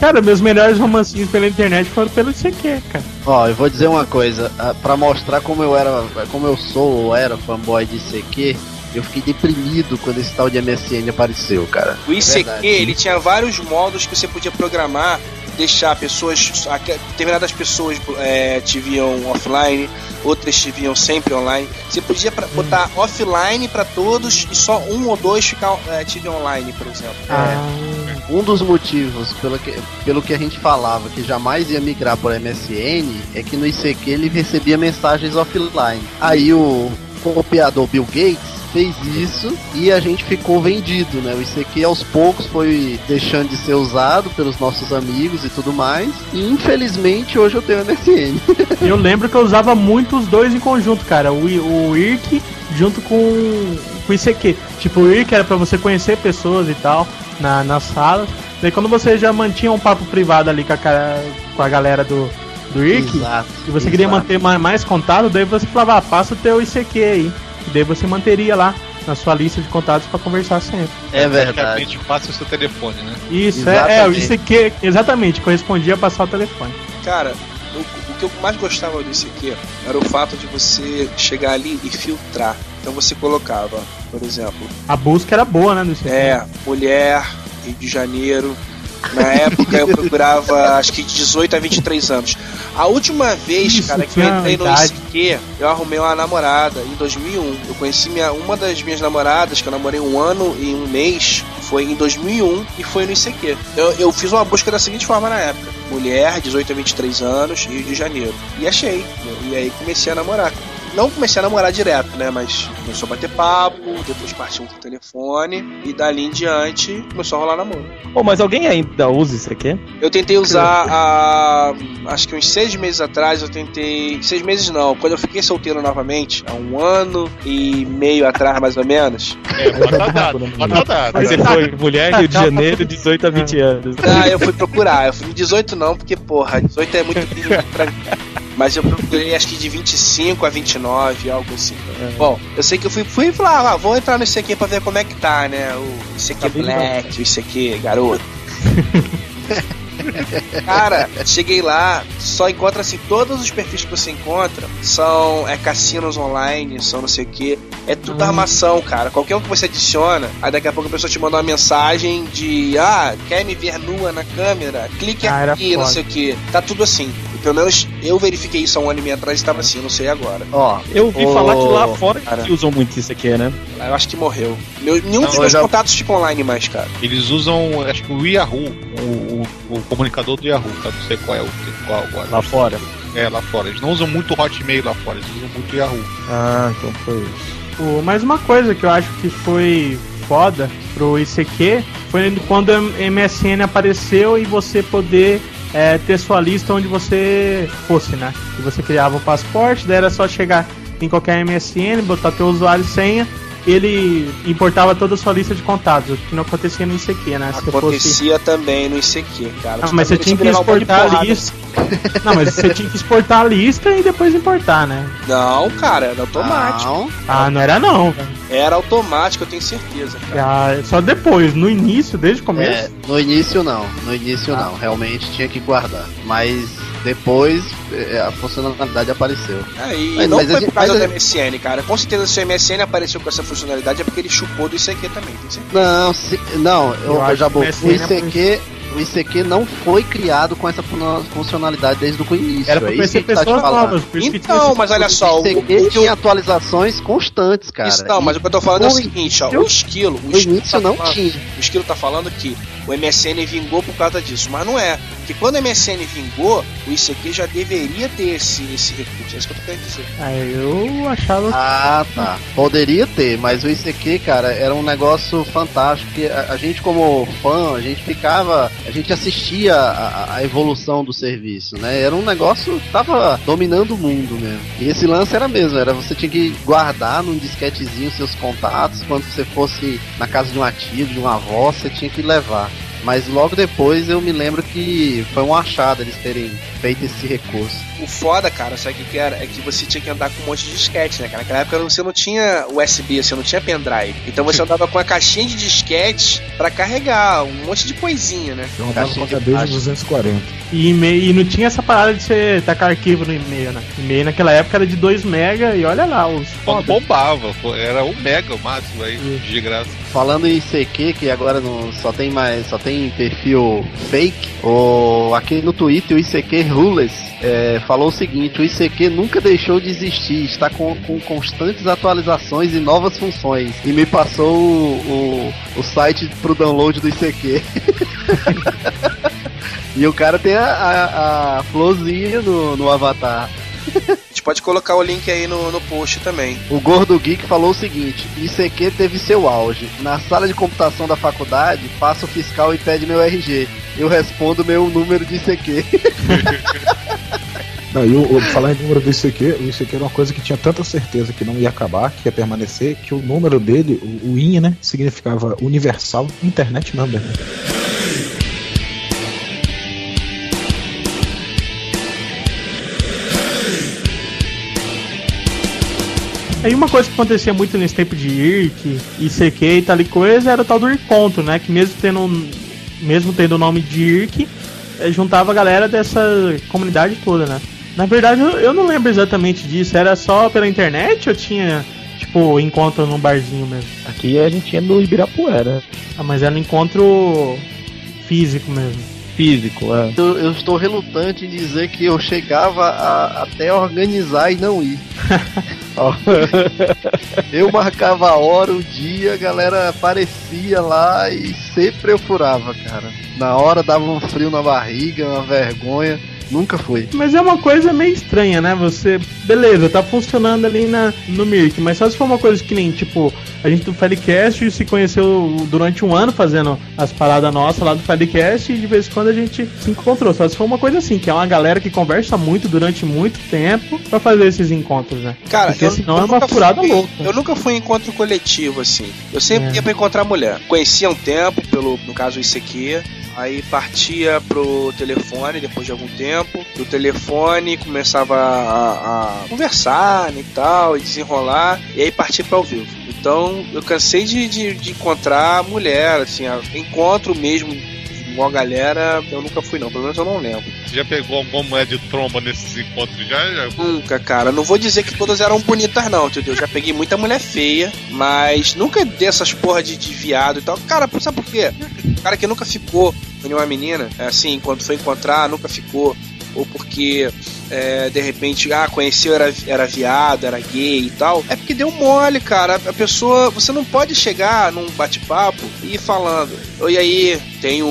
cara, meus melhores romancinhos pela internet foram pelo CQ, cara. Ó, eu vou dizer uma coisa, ah, para mostrar como eu era, como eu sou ou era fanboy de CQ, eu fiquei deprimido quando esse tal de MSN apareceu, cara. O ICQ, Verdade. ele tinha vários modos que você podia programar deixar pessoas, determinadas pessoas é, te viam offline, outras te viam sempre online. Você podia pra- botar offline pra todos e só um ou dois ficar é, te viam online, por exemplo. Ah, Um dos motivos pelo que, pelo que a gente falava que jamais ia migrar para MSN é que no ICQ ele recebia mensagens offline. Aí o copiador Bill Gates fez isso e a gente ficou vendido, né? O ICQ aos poucos foi deixando de ser usado pelos nossos amigos e tudo mais. E infelizmente hoje eu tenho MSN. eu lembro que eu usava muito os dois em conjunto, cara. O, o IRC junto com, com o ICQ. Tipo, o IRC era pra você conhecer pessoas e tal na, na sala. Daí quando você já mantinha um papo privado ali com a, com a galera do, do IRC, Exato. e você queria exato. manter ma- mais contato, daí você falava, ah, passa o teu ICQ aí. E daí você manteria lá na sua lista de contatos pra conversar sempre. É verdade. Passa o seu telefone, né? Isso, é, é, o. ICQ, exatamente, correspondia a passar o telefone. Cara, o, o que eu mais gostava do ICQ era o fato de você chegar ali e filtrar. Então você colocava, por exemplo, A busca era boa, né, do ICQ. é, mulher, Rio de Janeiro. Na época eu procurava acho que de 18 a 23 anos. A última vez, Isso, cara, que eu entrei no. ICQ, eu arrumei uma namorada em 2001. Eu conheci minha, uma das minhas namoradas, que eu namorei um ano e um mês, foi em 2001 e foi no ICQ. Eu, eu fiz uma busca da seguinte forma na época: mulher, 18 a 23 anos, Rio de Janeiro. E achei. E aí comecei a namorar. Não comecei a namorar direto, né? Mas começou a bater papo, depois partiu pro telefone, e dali em diante começou a rolar namoro. Pô, mas alguém ainda usa isso aqui? Eu tentei usar há. Acho que uns seis meses atrás eu tentei. Seis meses não, quando eu fiquei solteiro novamente, há um ano e meio atrás, mais ou menos. É, bota dado, bota dado. Aí você foi mulher, Rio de Janeiro, 18 a 20 anos. Ah, eu fui procurar. Eu fui 18 não, porque, porra, 18 é muito pra mim. Mas eu procurei acho que de 25 a 29, algo assim. Bom, eu sei que eu fui, fui falei, ah, vou entrar no ICQ pra ver como é que tá, né? O ICQ Tá bem Black, o ICQ garoto. Cara, cheguei lá, só encontra assim, todos os perfis que você encontra são é, cassinos online, são não sei o que. É tudo Hum. armação, cara. Qualquer um que você adiciona, aí daqui a pouco a pessoa te manda uma mensagem de ah, quer me ver nua na câmera? Clique Ah, aqui, não sei o que. Tá tudo assim. Pelo menos eu verifiquei isso há um ano e meio atrás e estava assim, eu não sei agora. Ó, Eu ouvi Ô, falar que lá fora cara. que usam muito isso aqui, né? Eu acho que morreu. Meu, nenhum Não, dos eu meus já- contatos ficam online mais, cara. Eles usam, acho que o Yahoo, o, o, o comunicador do Yahoo, tá? Não sei qual é o qual agora. Lá fora. É, lá fora. Eles não usam muito Hotmail lá fora, eles usam muito Yahoo. Ah, então foi isso. O- Mas uma coisa que eu acho que foi foda pro ICQ foi quando o MSN apareceu e você poder é, ter sua lista onde você fosse, né? E você criava o passaporte, daí era só chegar em qualquer MSN, botar teu usuário e senha, ele importava toda a sua lista de contatos, o que não acontecia no ICQ, né? Se você fosse... Acontecia também no ICQ, cara. Ah, mas você tinha que exportar a lista. Não, mas você tinha que exportar a lista e depois importar, né? Não, cara, era automático. não. Ah, não era não, velho. Era automático, eu tenho certeza, cara. Ah, Só depois, no início, desde o começo. É, no início não, no início não, realmente tinha que guardar. Mas depois é, a funcionalidade apareceu. É, e Mas- não mas foi gente- por causa mas do a- MSN, cara. Com certeza se o MSN apareceu com essa funcionalidade é porque ele chupou do ICQ também, tem certeza. Não, se, não, eu, Eu já que o o ICQ, o ICQ não foi criado com essa fun- funcionalidade desde o início. Era pra é isso conhecer tá te pessoas falando. novas. Então, mas olha só, o, O ICQ o, tinha atualizações constantes, cara. isso não, mas o que eu tô falando é o seguinte, ó, o esquilo, o esquilo início tá não falando- tinha. O esquilo tá falando que o MSN vingou por causa disso, mas não é. Porque quando o MSN vingou, o ICQ já deveria ter esse, esse recurso. É isso que eu tô querendo dizer. Ah, eu achava. Ah, tá. Poderia ter, mas o ICQ, cara, era um negócio fantástico. Porque a, a gente, como fã, a gente ficava. A gente assistia a, a evolução do serviço, né? Era um negócio que tava dominando o mundo mesmo. E esse lance era mesmo, era você tinha que guardar num disquetezinho seus contatos. Quando você fosse na casa de um ativo, de uma avó, você tinha que levar. Mas logo depois eu me lembro que foi um achado eles terem feito esse recurso. O foda, cara, sabe o que que era? É que você tinha que andar com um monte de disquete, né, cara? Naquela época você não tinha USB, você não tinha pendrive. Então você andava com a caixinha de disquete pra carregar um monte de coisinha, né? Eu andava com a plástico. 240. E, e-mail- e não tinha essa parada de você tacar arquivo no e-mail, né? E-mail naquela época era de 2 mega e olha lá, os Quando foda. bombava, pô, era um mega o máximo aí, de graça. Falando em ICQ, que agora não, só tem mais, só tem perfil fake, o, aqui no Twitter o ICQ Rules é, falou o seguinte, o ICQ nunca deixou de existir, está com, com constantes atualizações e novas funções. E me passou o, o, o site pro download do ICQ. e o cara tem a, a, a florzinha no, no avatar. A gente pode colocar o link aí no, no post também. O Gordo Geek falou o seguinte: ICQ teve seu auge. Na sala de computação da faculdade, passa o fiscal e pede meu RG. Eu respondo meu número de ICQ. Não, e o, o- falar em número do ICQ, o ICQ era uma coisa que tinha tanta certeza que não ia acabar, que ia permanecer, que o número dele, o, o IN, né, significava Universal Internet Number. né? Aí uma coisa que acontecia muito nesse tempo de IRC, ICQ e tal e coisa era o tal do encontro, né? Que mesmo tendo, mesmo tendo o nome de IRC, eh, juntava a galera dessa comunidade toda, né? Na verdade, eu, eu não lembro exatamente disso. Era só pela internet ou tinha, tipo, encontro num barzinho mesmo? Aqui a gente ia no Ibirapuera. Ah, mas era um encontro físico mesmo. Físico, é. Eu, eu estou relutante em dizer que eu chegava a- até organizar e não ir. Eu marcava a hora, o dia, a galera aparecia lá e sempre eu furava, cara. Na hora dava um frio na barriga, uma vergonha. Nunca foi. Mas é uma coisa meio estranha, né? Você, beleza, tá funcionando ali na, no Mirk, mas só se for uma coisa que nem, tipo, a gente do Felicast se conheceu durante um ano fazendo as paradas nossas lá do Felicast e de vez em quando a gente se encontrou. Só se for uma coisa assim, que é uma galera que conversa muito durante muito tempo pra fazer esses encontros, né? Cara, Porque eu, senão eu é uma nunca furada fui, louca. Eu nunca fui em encontro coletivo, assim. Eu sempre É. ia pra encontrar mulher. Conhecia um tempo, pelo, no caso, o ICQ. Aí partia pro telefone depois de algum tempo. Do telefone começava a, a conversar né, e tal, e desenrolar. E aí partia pra ao vivo. Então eu cansei de, de, de encontrar mulher, assim, encontro mesmo com a galera, eu nunca fui não, pelo menos eu não lembro. Você já pegou alguma mulher de tromba nesses encontros já? já? Nunca, cara. Não vou dizer que todas eram bonitas, não, entendeu? Já peguei muita mulher feia, mas nunca dessas porra de, de viado e tal. Cara, sabe por quê? Cara que nunca ficou com nenhuma menina, é assim, quando foi encontrar, nunca ficou. Ou porque, é, de repente, ah, conheceu, era, era viado, era gay e tal. É porque deu mole, cara. A pessoa, você não pode chegar num bate-papo e ir falando, oi aí, tenho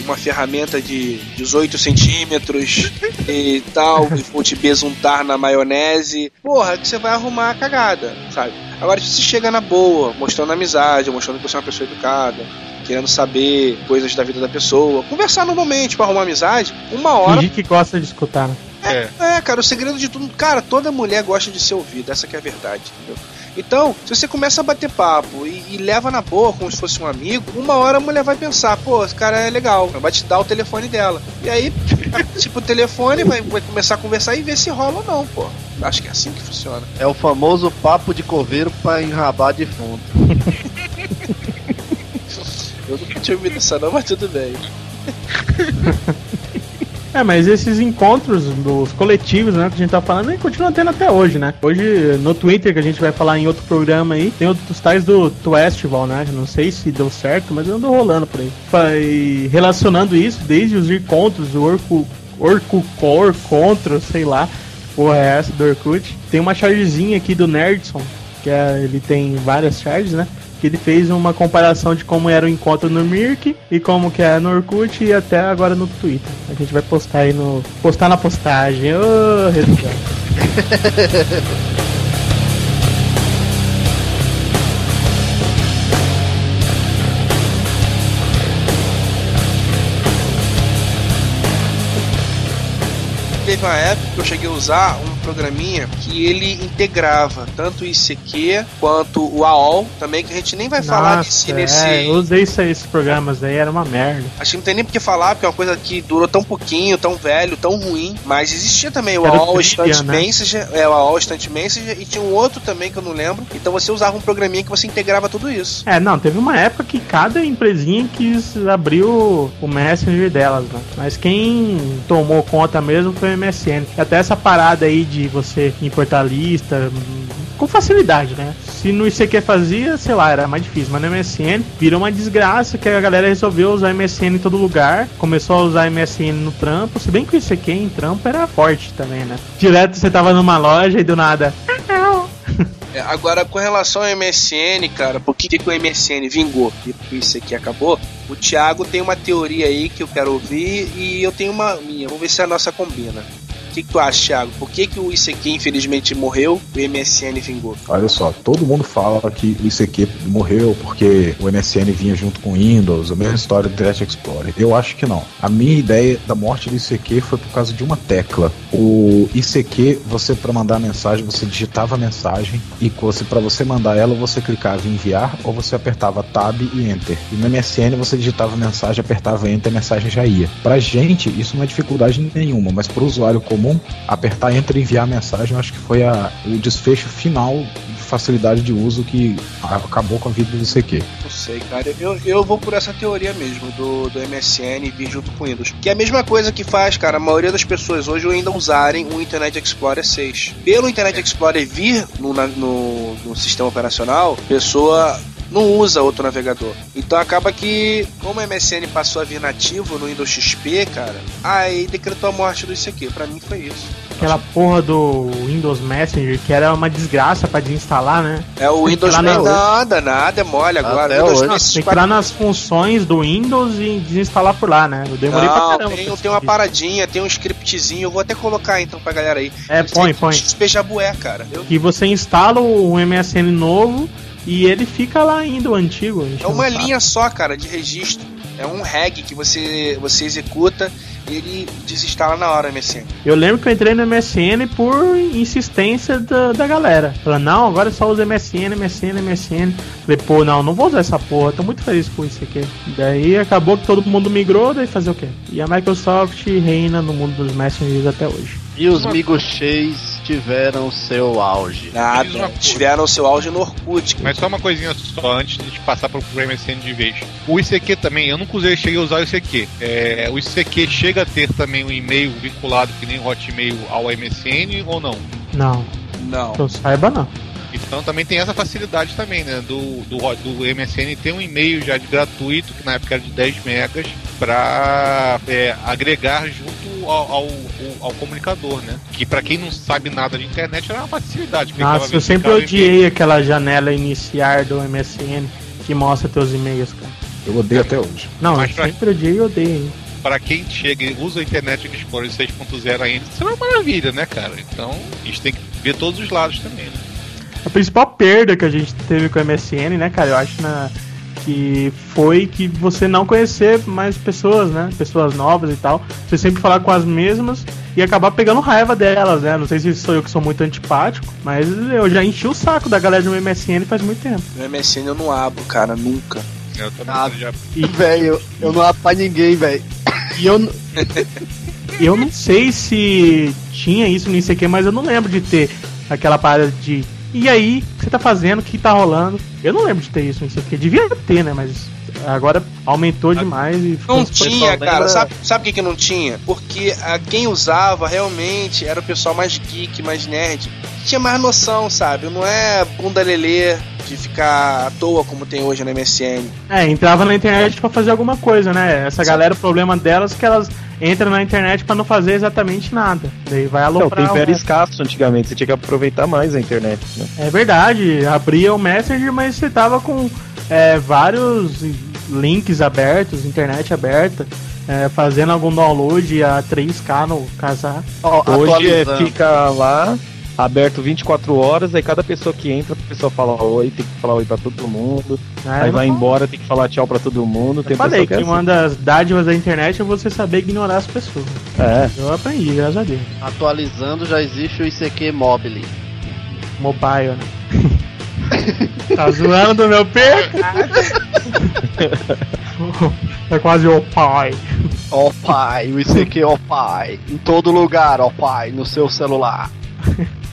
uma ferramenta de 18 centímetros e tal, e vou te besuntar na maionese. Porra, que você vai arrumar a cagada, sabe? Agora, se você chega na boa, mostrando amizade, mostrando que você é uma pessoa educada, querendo saber coisas da vida da pessoa, conversar normalmente pra arrumar amizade, uma hora. Fingir que gosta de escutar, né? É. É, cara, o segredo de tudo. Cara, toda mulher gosta de ser ouvida, essa que é a verdade, entendeu? Então, se você começa a bater papo e, e leva na boa como se fosse um amigo, uma hora a mulher vai pensar, pô, esse cara é legal, vai te dar o telefone dela. E aí, tipo, o telefone vai, vai começar a conversar e ver se rola ou não, pô. Acho que é assim que funciona. É o famoso papo de coveiro pra enrabar defunto. Eu nunca tinha ouvido essa não, mas tudo bem. É, mas esses encontros dos coletivos, né, que a gente tá falando, aí continua tendo até hoje, né? Hoje, no Twitter, que a gente vai falar em outro programa aí, tem os tais do Twestival, né? Não sei se deu certo, mas andou rolando por aí. Vai relacionando isso, desde os encontros, o Orcu, Orcucor, Contro, sei lá, é essa do Orkut. Tem uma chargezinha aqui do Nerdson, que é, ele tem várias charges, né? Que ele fez uma comparação de como era o encontro no Mirk e como que é no Orkut e até agora no Twitter. A gente vai postar aí no. postar na postagem. Ô, resultado. Teve uma época que eu cheguei a usar um programinha que ele integrava tanto o ICQ quanto o AOL, também que a gente nem vai falar desse, Nossa, nesse. é, eu usei isso aí, esses programas aí, era uma merda. Acho que não tem nem porque falar, porque é uma coisa que durou tão pouquinho, tão velho, tão ruim. Mas existia também o Era AOL Instant né? Messenger, é, o AOL Instant Messenger, e tinha um outro também que eu não lembro. Então você usava um programinha que você integrava tudo isso. É, não, teve uma época que cada empresinha quis abrir o, o Messenger delas, né? Mas quem tomou conta mesmo foi o MSN. Até essa parada aí de você importar lista com facilidade, né? Se no ICQ fazia, sei lá, era mais difícil, mas no MSN virou uma desgraça que a galera resolveu usar MSN em todo lugar, começou a usar MSN no trampo, se bem que o ICQ em trampo era forte também, né? Direto você tava numa loja e do nada. É, agora, com relação ao MSN, cara, por que, que o MSN vingou e isso aqui acabou? O Thiago tem uma teoria aí que eu quero ouvir e eu tenho uma minha. Vamos ver se a nossa combina. O que, que tu acha, Thiago? Por que, que o ICQ infelizmente morreu e o MSN vingou? Olha só, todo mundo fala que o ICQ morreu porque o MSN vinha junto com o Windows, a mesma história do Internet Explorer. Eu acho que não. A minha ideia da morte do ICQ foi por causa de uma tecla. O ICQ, você para mandar mensagem, você digitava a mensagem e para você mandar ela, você clicava em enviar ou você apertava Tab e Enter. E no MSN você digitava a mensagem, apertava Enter, a mensagem já ia. Pra gente, isso não é dificuldade nenhuma, mas pro usuário comum comum, apertar Enter e enviar mensagem, eu acho que foi a, o desfecho final de facilidade de uso que acabou com a vida do CQ. Não sei, cara. Eu, eu vou por essa teoria mesmo, do, do MSN vir junto com o Windows. Que é a mesma coisa que faz, cara, a maioria das pessoas hoje ainda usarem o Internet Explorer 6. Pelo Internet Explorer vir no, no, no sistema operacional, a pessoa não usa outro navegador. Então acaba que, como o MSN passou a vir nativo no Windows XP, cara, aí decretou a morte do ICQ. Pra mim foi isso. Aquela porra do Windows Messenger, que era uma desgraça pra desinstalar, né? É o Windows lá na- nada, nada, é mole agora. Até Windows, hoje. Tem que ir lá nas funções do Windows e desinstalar por lá, né? Eu demorei pra Não, caramba. tem, pra tem uma paradinha, tem um scriptzinho, eu vou até colocar então pra galera aí. É, põe, põe. XP Jabué, cara. Eu- Que você instala o MSN novo e ele fica lá ainda, o antigo. é uma linha só, cara, de registro. É um reg que você, você executa e ele desinstala na hora o MSN. Eu lembro que eu entrei no MSN por insistência da, da galera. Falando, não, agora só usa MSN, MSN, MSN. Falei, pô, não, não vou usar essa porra, tô muito feliz com isso aqui. Daí acabou que todo mundo migrou, daí fazer o quê? E a Microsoft reina no mundo dos messengers até hoje. E os Migocheis tiveram seu auge. Nada. Tiveram seu auge no Orkut. Mas só uma coisinha só antes de passar pro pro MSN de vez. O ICQ também, eu nunca usei, cheguei a usar o ICQ. É, o ICQ chega a ter também um e-mail vinculado que nem o Hotmail ao MSN ou não? Não, Não. que eu saiba não. Então também tem essa facilidade também, né? Do, do, do MSN ter um e-mail já de gratuito, que na época era de 10 megas, para agregar junto ao, ao, ao comunicador, né? Que pra quem não sabe nada de internet era uma facilidade. Nossa, eu sempre odiei aquela janela iniciar do MSN que mostra teus e-mails, cara. Eu odeio até hoje. Não, Mas eu pra- sempre odiei e odeio. Para quem chega e usa a internet Explorer 6.0 ainda, isso é uma maravilha, né, cara? Então, a gente tem que ver todos os lados também, né? A principal perda que a gente teve com o MSN, né, cara, eu acho na, que foi que você não conhecer mais pessoas, né? Pessoas novas e tal. Você sempre falar com as mesmas e acabar pegando raiva delas, né? Não sei se sou eu que sou muito antipático, mas eu já enchi o saco da galera do MSN faz muito tempo. No MSN eu não abro, cara, nunca. Eu também Ah, já Velho, eu não abro pra ninguém, velho. E eu, eu não sei se tinha isso no ICQ, mas eu não lembro de ter aquela parada de. E aí, o que você tá fazendo? O que tá rolando? Eu não lembro de ter isso no ICQ. Devia ter, né? Mas agora aumentou demais e ficou Não tinha, lembra- cara. Sabe, sabe por que, que não tinha? Porque a, quem usava realmente era o pessoal mais geek, mais nerd. que Tinha mais noção, sabe? Não é bunda lelê de ficar à toa como tem hoje no MSN. É, entrava na internet pra fazer alguma coisa, né? Essa galera, o problema delas é que elas entram na internet pra não fazer exatamente nada. Daí vai Não, o aloprar. tempo era escasso antigamente, você tinha que aproveitar mais a internet, né? É verdade, abria o Messenger, mas você tava com é, vários links abertos, internet aberta, é, fazendo algum download a 3K no casar. Ó, Hoje é, fica lá aberto 24 horas, aí cada pessoa que entra, a pessoa fala oi, tem que falar oi pra todo mundo, né? aí vai não- embora, tem que falar tchau pra todo mundo, tem Eu falei que que é uma das dádivas da internet é você saber ignorar as pessoas. assim. É, Eu aprendi, graças a Deus. Atualizando, já existe o ICQ Mobile. Mobile, né? tá zoando do meu pé? é quase o pai. Ó pai, o ICQ ó pai. Em todo lugar, ó pai, no seu celular.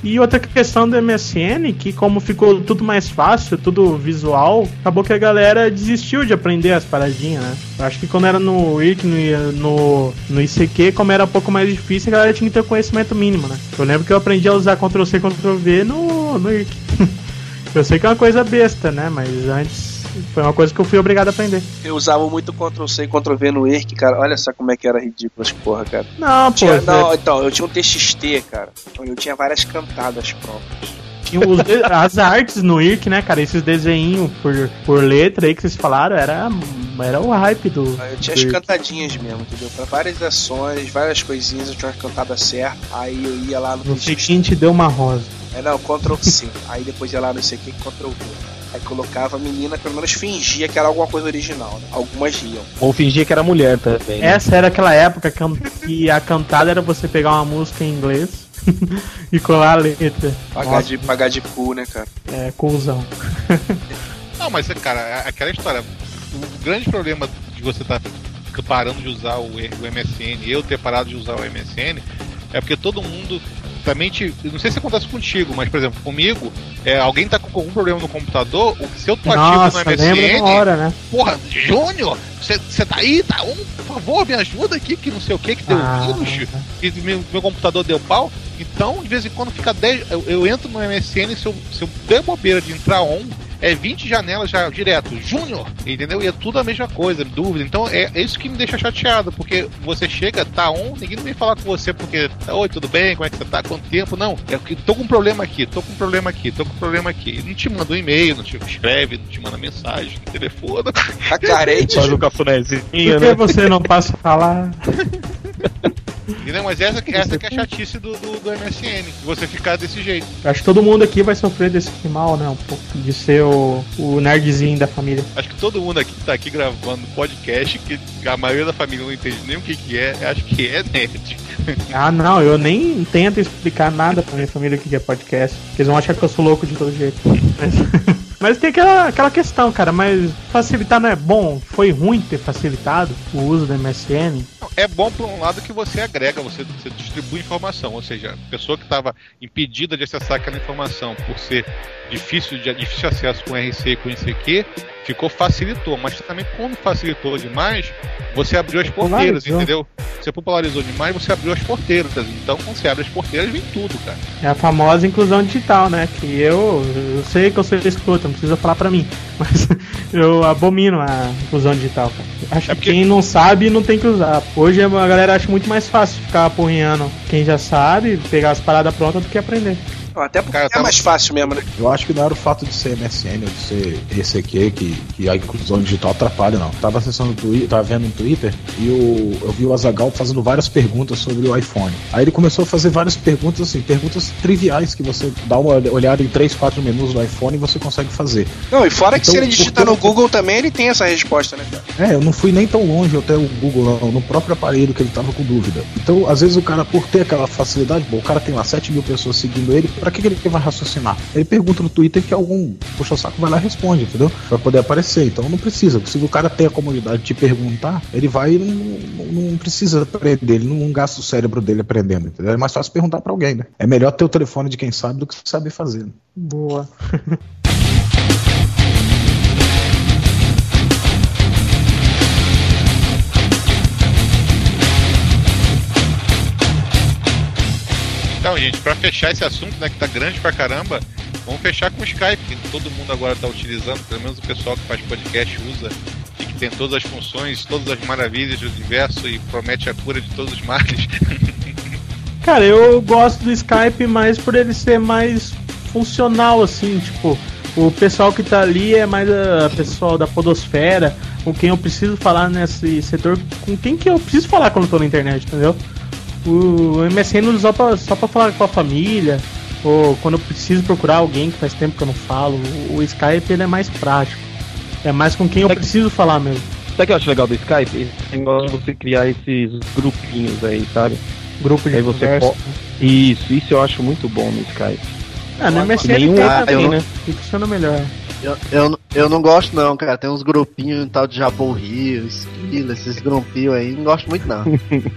E outra questão do MSN, que como ficou tudo mais fácil, tudo visual, acabou que a galera desistiu de aprender as paradinhas, né? Acho que quando era no IRC, no, no, no ICQ, como era um pouco mais difícil, a galera tinha que ter conhecimento mínimo, né? Eu lembro que eu aprendi a usar Ctrl-C, Ctrl-V no, no IRC. eu sei que é uma coisa besta, né? Mas antes foi uma coisa que eu fui obrigado a aprender. Eu usava muito Ctrl-C e Ctrl-V no IRC, cara. Olha só como é que era ridículo as porra, cara. Não, pô, Tinha- você- não, então, eu tinha um TXT, cara. Eu tinha várias cantadas próprias. De- as artes no IRC, né, cara? Esses desenhinhos por, por letra aí que vocês falaram, era, era o hype do. Eu tinha do as IRC. cantadinhas mesmo, entendeu? Pra várias ações, várias coisinhas, eu tinha uma cantada certa. Aí eu ia lá no No seguinte deu uma rosa. É, não, Ctrl C. Aí depois ia lá no que, Ctrl V. Aí colocava a menina, pelo menos fingia que era alguma coisa original, né? Algumas riam. ou fingia que era mulher também. né? Essa era aquela época que, a cantada era você pegar uma música em inglês e colar a letra. Pagar Nossa, de, pagar de cu, né, cara? É, cuzão. Não, mas, cara, é aquela história. O grande problema de você estar parando de usar o, o MSN, eu ter parado de usar o MSN, É porque todo mundo também te. Não sei se acontece contigo, mas, por exemplo, comigo, é, alguém tá com algum problema no computador, o- se eu tô Nossa, ativo no MSN. hora, né? Porra, Júnior, você tá aí? Tá? Um, por favor, me ajuda aqui, que não sei o que, que deu Ah. vírus, que meu, meu computador deu pau. Então, de vez em quando fica 10. Eu, eu entro no MSN, se eu, se eu der bobeira de entrar on, é 20 janelas já direto. Júnior, entendeu? E é tudo a mesma coisa, dúvida. Então é, isso que me deixa chateado, porque você chega, tá on, ninguém vem falar com você porque. Oi, tudo bem? Como é que você tá? Quanto tempo? Não, é que tô com um problema aqui, tô com um problema aqui, tô com um problema aqui. Não te manda um e-mail, não te escreve, não te manda mensagem, telefona. Tá carente. Faz o cafunézinho, Por que né? você não passa a falar? Entendeu? Mas essa, que- essa que é a chatice do, do, do MSN, você ficar desse jeito. Acho que todo mundo aqui vai sofrer desse mal, né? Um pouco de ser o, o nerdzinho da família. Acho que todo mundo aqui que tá aqui gravando podcast, que a maioria da família não entende nem o que, que é, acho que é nerd. Ah, não, eu nem tento explicar nada pra minha família o que é podcast. Porque eles vão achar que eu sou louco de todo jeito. Mas, mas tem aquela, aquela questão, cara. Mas facilitar não é bom? Foi ruim ter facilitado o uso do MSN? É bom por um lado que você agrega, você, você distribui informação, ou seja, a pessoa que estava impedida de acessar aquela informação por ser difícil de difícil acesso com RC e com ICQ, ficou facilitou, mas também quando facilitou demais, você abriu as porteiras, entendeu? Você popularizou demais, você abriu as porteiras. Então, quando você abre as porteiras, vem tudo, cara. É a famosa inclusão digital, né? Que eu, eu sei que eu sou escroto, não precisa falar pra mim. Mas eu abomino a inclusão digital, cara. Acho É que porque- quem não sabe não tem que usar. Hoje a galera acha muito mais fácil ficar apurrinhando quem já sabe, pegar as paradas prontas do que aprender. Até porque Cara, eu é tava- mais fácil mesmo, né? Eu acho que não era o fato de ser MSN ou de ser ECQ que, que a inclusão digital atrapalha, não. Tava acessando o Twitter, tava vendo no Twitter e o, eu vi o Azagal fazendo várias perguntas sobre o iPhone. Aí ele começou a fazer várias perguntas, assim, perguntas triviais que você dá uma olhada em três, quatro menus do iPhone e você consegue fazer. Não, e fora que Então, se ele por digitar que no Google também, ele tem essa resposta, né, cara? É, eu não fui nem tão longe até o Google, não, no próprio aparelho que ele tava com dúvida. Então, às vezes o cara, por ter aquela facilidade, bom, o cara tem lá 7 mil pessoas seguindo ele, pra que, que ele vai raciocinar? Ele pergunta no Twitter que algum puxa-saco vai lá e responde, entendeu? Pra poder aparecer. Então não precisa. Se o cara tem a comodidade de te perguntar, ele vai e não, não, não precisa aprender, ele não gasta o cérebro dele aprendendo, entendeu? É mais fácil perguntar pra alguém, né? É melhor ter o telefone de quem sabe do que saber fazer. né? Boa. Então, gente, pra fechar esse assunto, né, que tá grande pra caramba, vamos fechar com o Skype, que todo mundo agora tá utilizando, pelo menos o pessoal que faz podcast usa, e que tem todas as funções, todas as maravilhas do universo e promete a cura de todos os males. Cara, eu gosto do Skype mais por ele ser mais funcional, assim, tipo, o pessoal que tá ali é mais a pessoal da podosfera, com quem eu preciso falar nesse setor, com quem que eu preciso falar quando tô na internet, entendeu? O MSN uso só pra, só pra falar com a família, ou quando eu preciso procurar alguém que faz tempo que eu não falo, o, Skype ele é mais prático. É mais com quem eu É preciso falar mesmo. Sabe o que eu acho legal do Skype? Esse negócio de você criar esses grupinhos aí, sabe? Grupo de Aí você conversa. po- Isso, isso eu acho muito bom no Skype. Ah, no MSN Nenhum tem outro também, né? E funciona melhor. Eu, eu, eu não gosto não, cara. Tem uns grupinhos tal de Jabou Rio, Esquila, esses grupinhos aí. Não gosto muito não.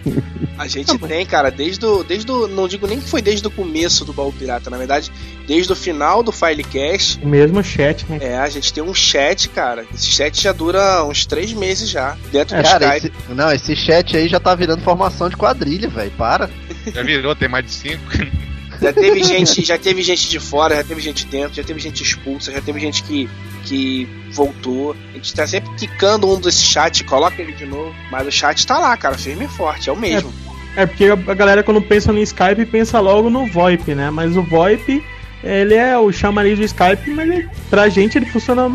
A gente tem, cara, desde o, desde o. Não digo nem que foi desde o começo do Baú Pirata, na verdade, desde o final do Filecast. O mesmo chat, né? É, a gente tem um chat, cara. Esse chat já dura uns três meses já, dentro do Cara, Skype. esse, não, esse chat aí já tá virando formação de quadrilha, velho. Para. Já virou, tem mais de cinco. Já teve gente, já teve gente de fora, já teve gente dentro, já teve gente expulsa, já teve gente que, que voltou. A gente tá sempre quicando um desse chat, coloca ele de novo. Mas o chat tá lá, cara, firme e forte, é o mesmo. É porque a a galera quando pensa no Skype pensa logo no VoIP, né? Mas o VoIP ele é o chamariz do Skype, mas ele, pra gente ele funciona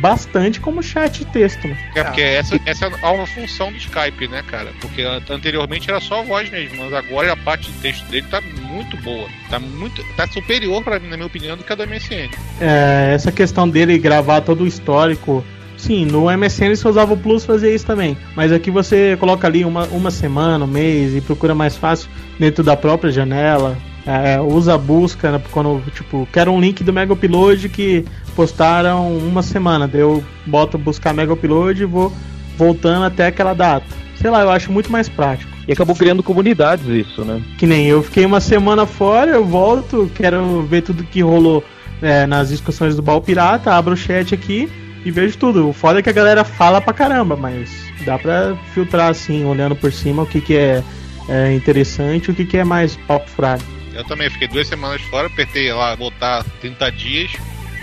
bastante como chat de texto. Né? É porque essa, essa é a nova função do Skype, né, cara? Porque an- anteriormente era só voz mesmo, mas agora a parte de texto dele tá muito boa. Tá muito. tá superior pra mim, na minha opinião, do que a do MSN. É, essa questão dele gravar todo o histórico. Sim, no MSN você usava o Plus fazia isso também. Mas aqui você coloca ali uma, uma semana, um mês e procura mais fácil dentro da própria janela. É, usa a busca né, quando, tipo, quero um link do Mega Upload que postaram uma semana. Daí eu boto buscar Mega Upload e vou voltando até aquela data. Sei lá, eu acho muito mais prático. E acabou criando comunidades isso, né? Que nem eu fiquei uma semana fora, eu volto, quero ver tudo que rolou é, nas discussões do Bal Pirata, abro o chat aqui e vejo tudo. O foda é que a galera fala pra caramba, mas dá pra filtrar assim, olhando por cima o que, que é, é interessante e o que, que é mais papo furado. Eu também fiquei duas semanas fora, apertei lá, voltar 30 dias,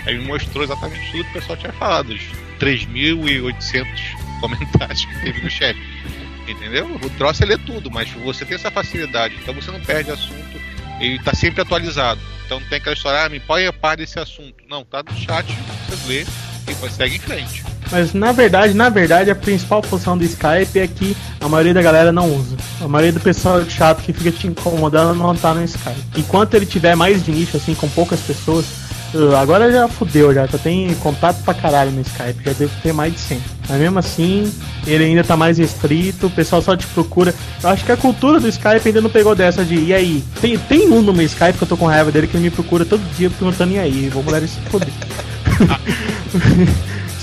aí me mostrou exatamente tudo que o pessoal tinha falado, os 3.800 comentários que teve no chat. Entendeu? O troço é ler tudo, mas você tem essa facilidade, então você não perde assunto, ele tá sempre atualizado. Então não tem aquela história, ah, me põe a par desse assunto. Não, tá no chat, você lê e segue em frente. Mas na verdade, na verdade, a principal função do Skype é que a maioria da galera não usa. A maioria do pessoal chato que fica te incomodando não tá no Skype. Enquanto ele tiver mais de nicho, assim, com poucas pessoas, uh, agora já fudeu, já, já tem contato pra caralho no Skype, já deve ter mais de 100. Mas mesmo assim, ele ainda tá mais restrito, o pessoal só te procura. Eu acho que a cultura do Skype ainda não pegou dessa de, e aí? Tem, tem um no meu Skype que eu tô com raiva dele que ele me procura todo dia perguntando, e aí? Vou mudar esse foder.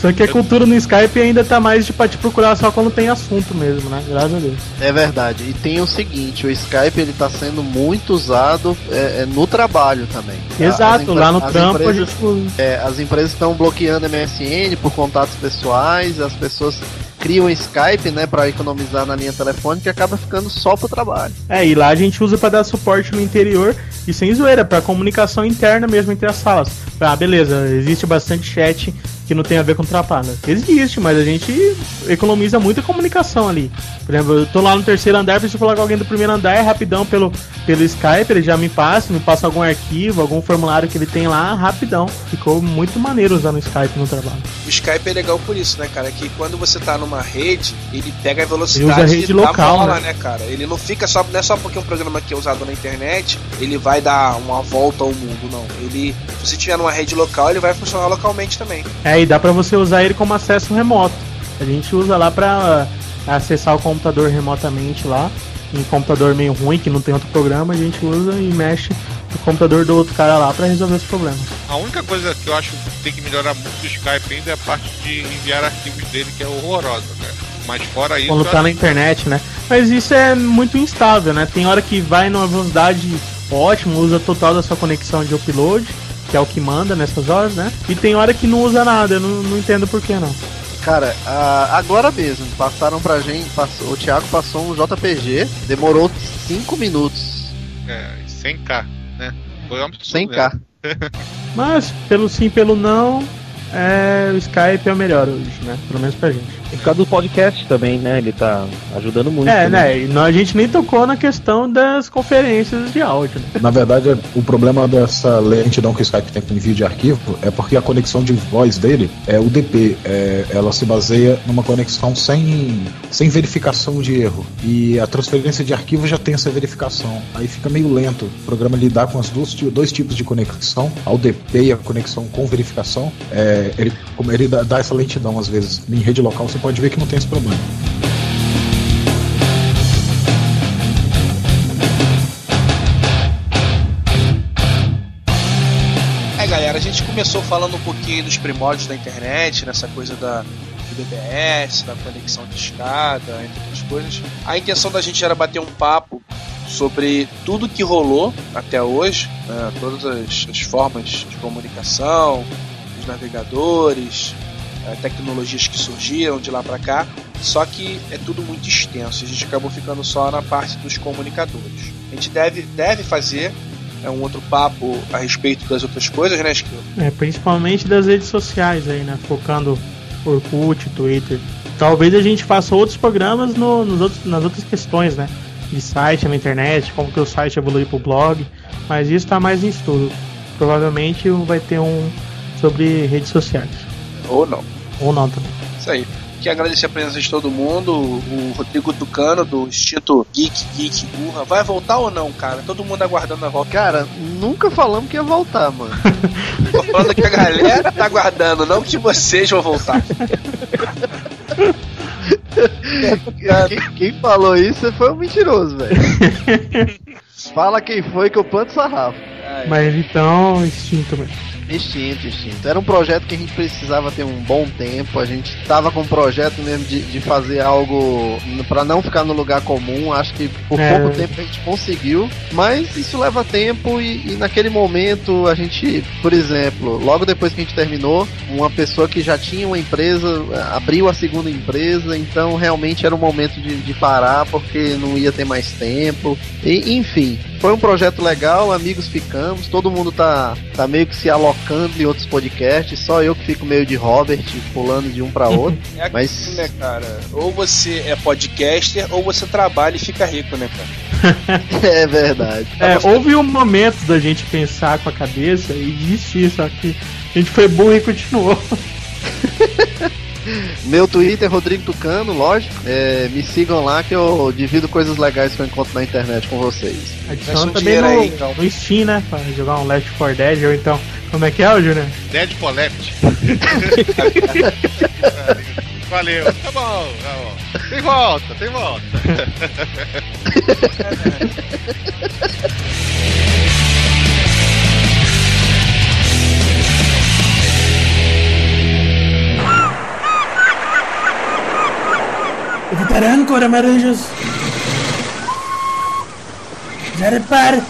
Só que a cultura no Skype ainda tá mais de pra te procurar só quando tem assunto mesmo, né? Graças a Deus. É verdade. E tem o seguinte, o Skype ele tá sendo muito usado é, é, no trabalho também. Exato, lá no trampo a empresas, gente é, as empresas estão bloqueando MSN por contatos pessoais, as pessoas criam Skype, né, para economizar na linha telefônica e acaba ficando só pro trabalho. É, e lá a gente usa pra dar suporte no interior e sem zoeira, pra comunicação interna mesmo entre as salas. Ah, beleza, existe bastante chat que não tem a ver com trapada. Existe, mas a gente economiza muita comunicação ali. Por exemplo, eu tô lá no terceiro andar, preciso falar com alguém do primeiro andar, é rapidão pelo, pelo Skype, ele já me passa, me passa algum arquivo, algum formulário que ele tem lá, rapidão. Ficou muito maneiro usar no Skype no trabalho. O Skype é legal por isso, né, cara? Que quando você tá numa rede, ele pega a Ele usa velocidade a rede local, bola, né? né, cara? Ele não fica só. Não é só porque um programa que é usado na internet, ele vai dar uma volta ao mundo, não. Ele. Se você tiver numa rede local, ele vai funcionar localmente também. É, e dá pra você usar ele como acesso remoto. A gente usa lá pra ah, acessar o computador remotamente lá. Em computador meio ruim, que não tem outro programa, a gente usa e mexe no computador do outro cara lá pra resolver os problemas. A única coisa que eu acho que tem que melhorar muito do Skype ainda é a parte de enviar arquivos dele, que é horrorosa, cara. Mas fora isso. Quando tá na internet, né? Mas isso é muito instável, né? Tem hora que vai numa velocidade ótima, usa total da sua conexão de upload, que é o que manda nessas horas, né? E tem hora que não usa nada, eu não, não entendo por que não. Cara, agora mesmo, passaram pra gente, passou- o Thiago passou um JPG, demorou 5 minutos. É, 100k, né? Foi um absurdo. 100k. Mas, pelo sim, pelo não, é, o Skype é o melhor hoje, né? Pelo menos pra gente. E por causa do podcast também, né? Ele tá ajudando muito. É, né? E não- a gente nem tocou na questão das conferências de áudio, né? Na verdade, o problema dessa lentidão que o Skype tem com envio de arquivo é porque a conexão de voz dele é UDP. É, ela se baseia numa conexão sem, sem verificação de erro. E a transferência de arquivo já tem essa verificação. Aí fica meio lento o programa lidar com as duas, ti- dois tipos de conexão, a UDP e a conexão com verificação. É, ele, como ele dá, dá essa lentidão às vezes. Em rede local você pode ver que não tem esse problema. É, galera, a gente começou falando um pouquinho dos primórdios da internet, nessa coisa da do BBS, da conexão de escada, entre outras coisas. A intenção da gente era bater um papo sobre tudo que rolou até hoje, né, todas as, as formas de comunicação, os navegadores, eh, tecnologias que surgiram de lá para cá. Só que é tudo muito extenso. A gente acabou ficando só na parte dos comunicadores. A gente deve, deve fazer é um outro papo a respeito das outras coisas, né, Esquilo? É, principalmente das redes sociais aí, né? Focando Orkut, Twitter. Talvez a gente faça outros programas no- nos outros, nas outras questões, né? De site na internet, como que o site evolui pro blog. Mas isso tá mais em estudo. Provavelmente vai ter um sobre redes sociais. Ou não. Ou não também. Isso aí. Quero agradecer a presença de todo mundo. O Rodrigo Tucano, do Instituto Geek Geek Burra. Vai voltar ou não, cara? Todo mundo aguardando a volta. Cara, nunca falamos que ia voltar, mano. Tô falando que a galera tá aguardando, não que vocês vão voltar. quem, quem falou isso foi um mentiroso, velho. Fala quem foi que eu planto sarrafo. Mas então, extinto mesmo. Extinto, extinto. Era um projeto que a gente precisava ter um bom tempo. A gente tava com um projeto mesmo de, de fazer algo para não ficar no lugar comum. Acho que por É. pouco tempo a gente conseguiu. Mas isso leva tempo e, e naquele momento a gente, por exemplo, logo depois que a gente terminou, uma pessoa que já tinha uma empresa eh, abriu a segunda empresa. Então realmente era um momento de, de parar porque não ia ter mais tempo. E, enfim, foi um projeto legal, amigos ficamos, todo mundo tá, tá meio que se alocando em outros podcasts, só eu que fico meio de Robert, pulando de um pra outro. É aquilo, Mas- né, cara? Ou você é podcaster, ou você trabalha e fica rico, né, cara? é verdade. É, houve um momento da gente pensar com a cabeça e desistir, só que a gente foi burro e continuou. Meu Twitter é Rodrigo Tucano, lógico. É, me sigam lá que eu divido coisas legais que eu encontro na internet com vocês. Adiciona um também no, aí, então. no Steam, né? Pra jogar um Left 4 Dead, ou então. Como é que é, Júnior? Dead for Left. Valeu. Tá bom, tá bom. Tem volta, tem volta. Parar agora, Maranjas. Já repare.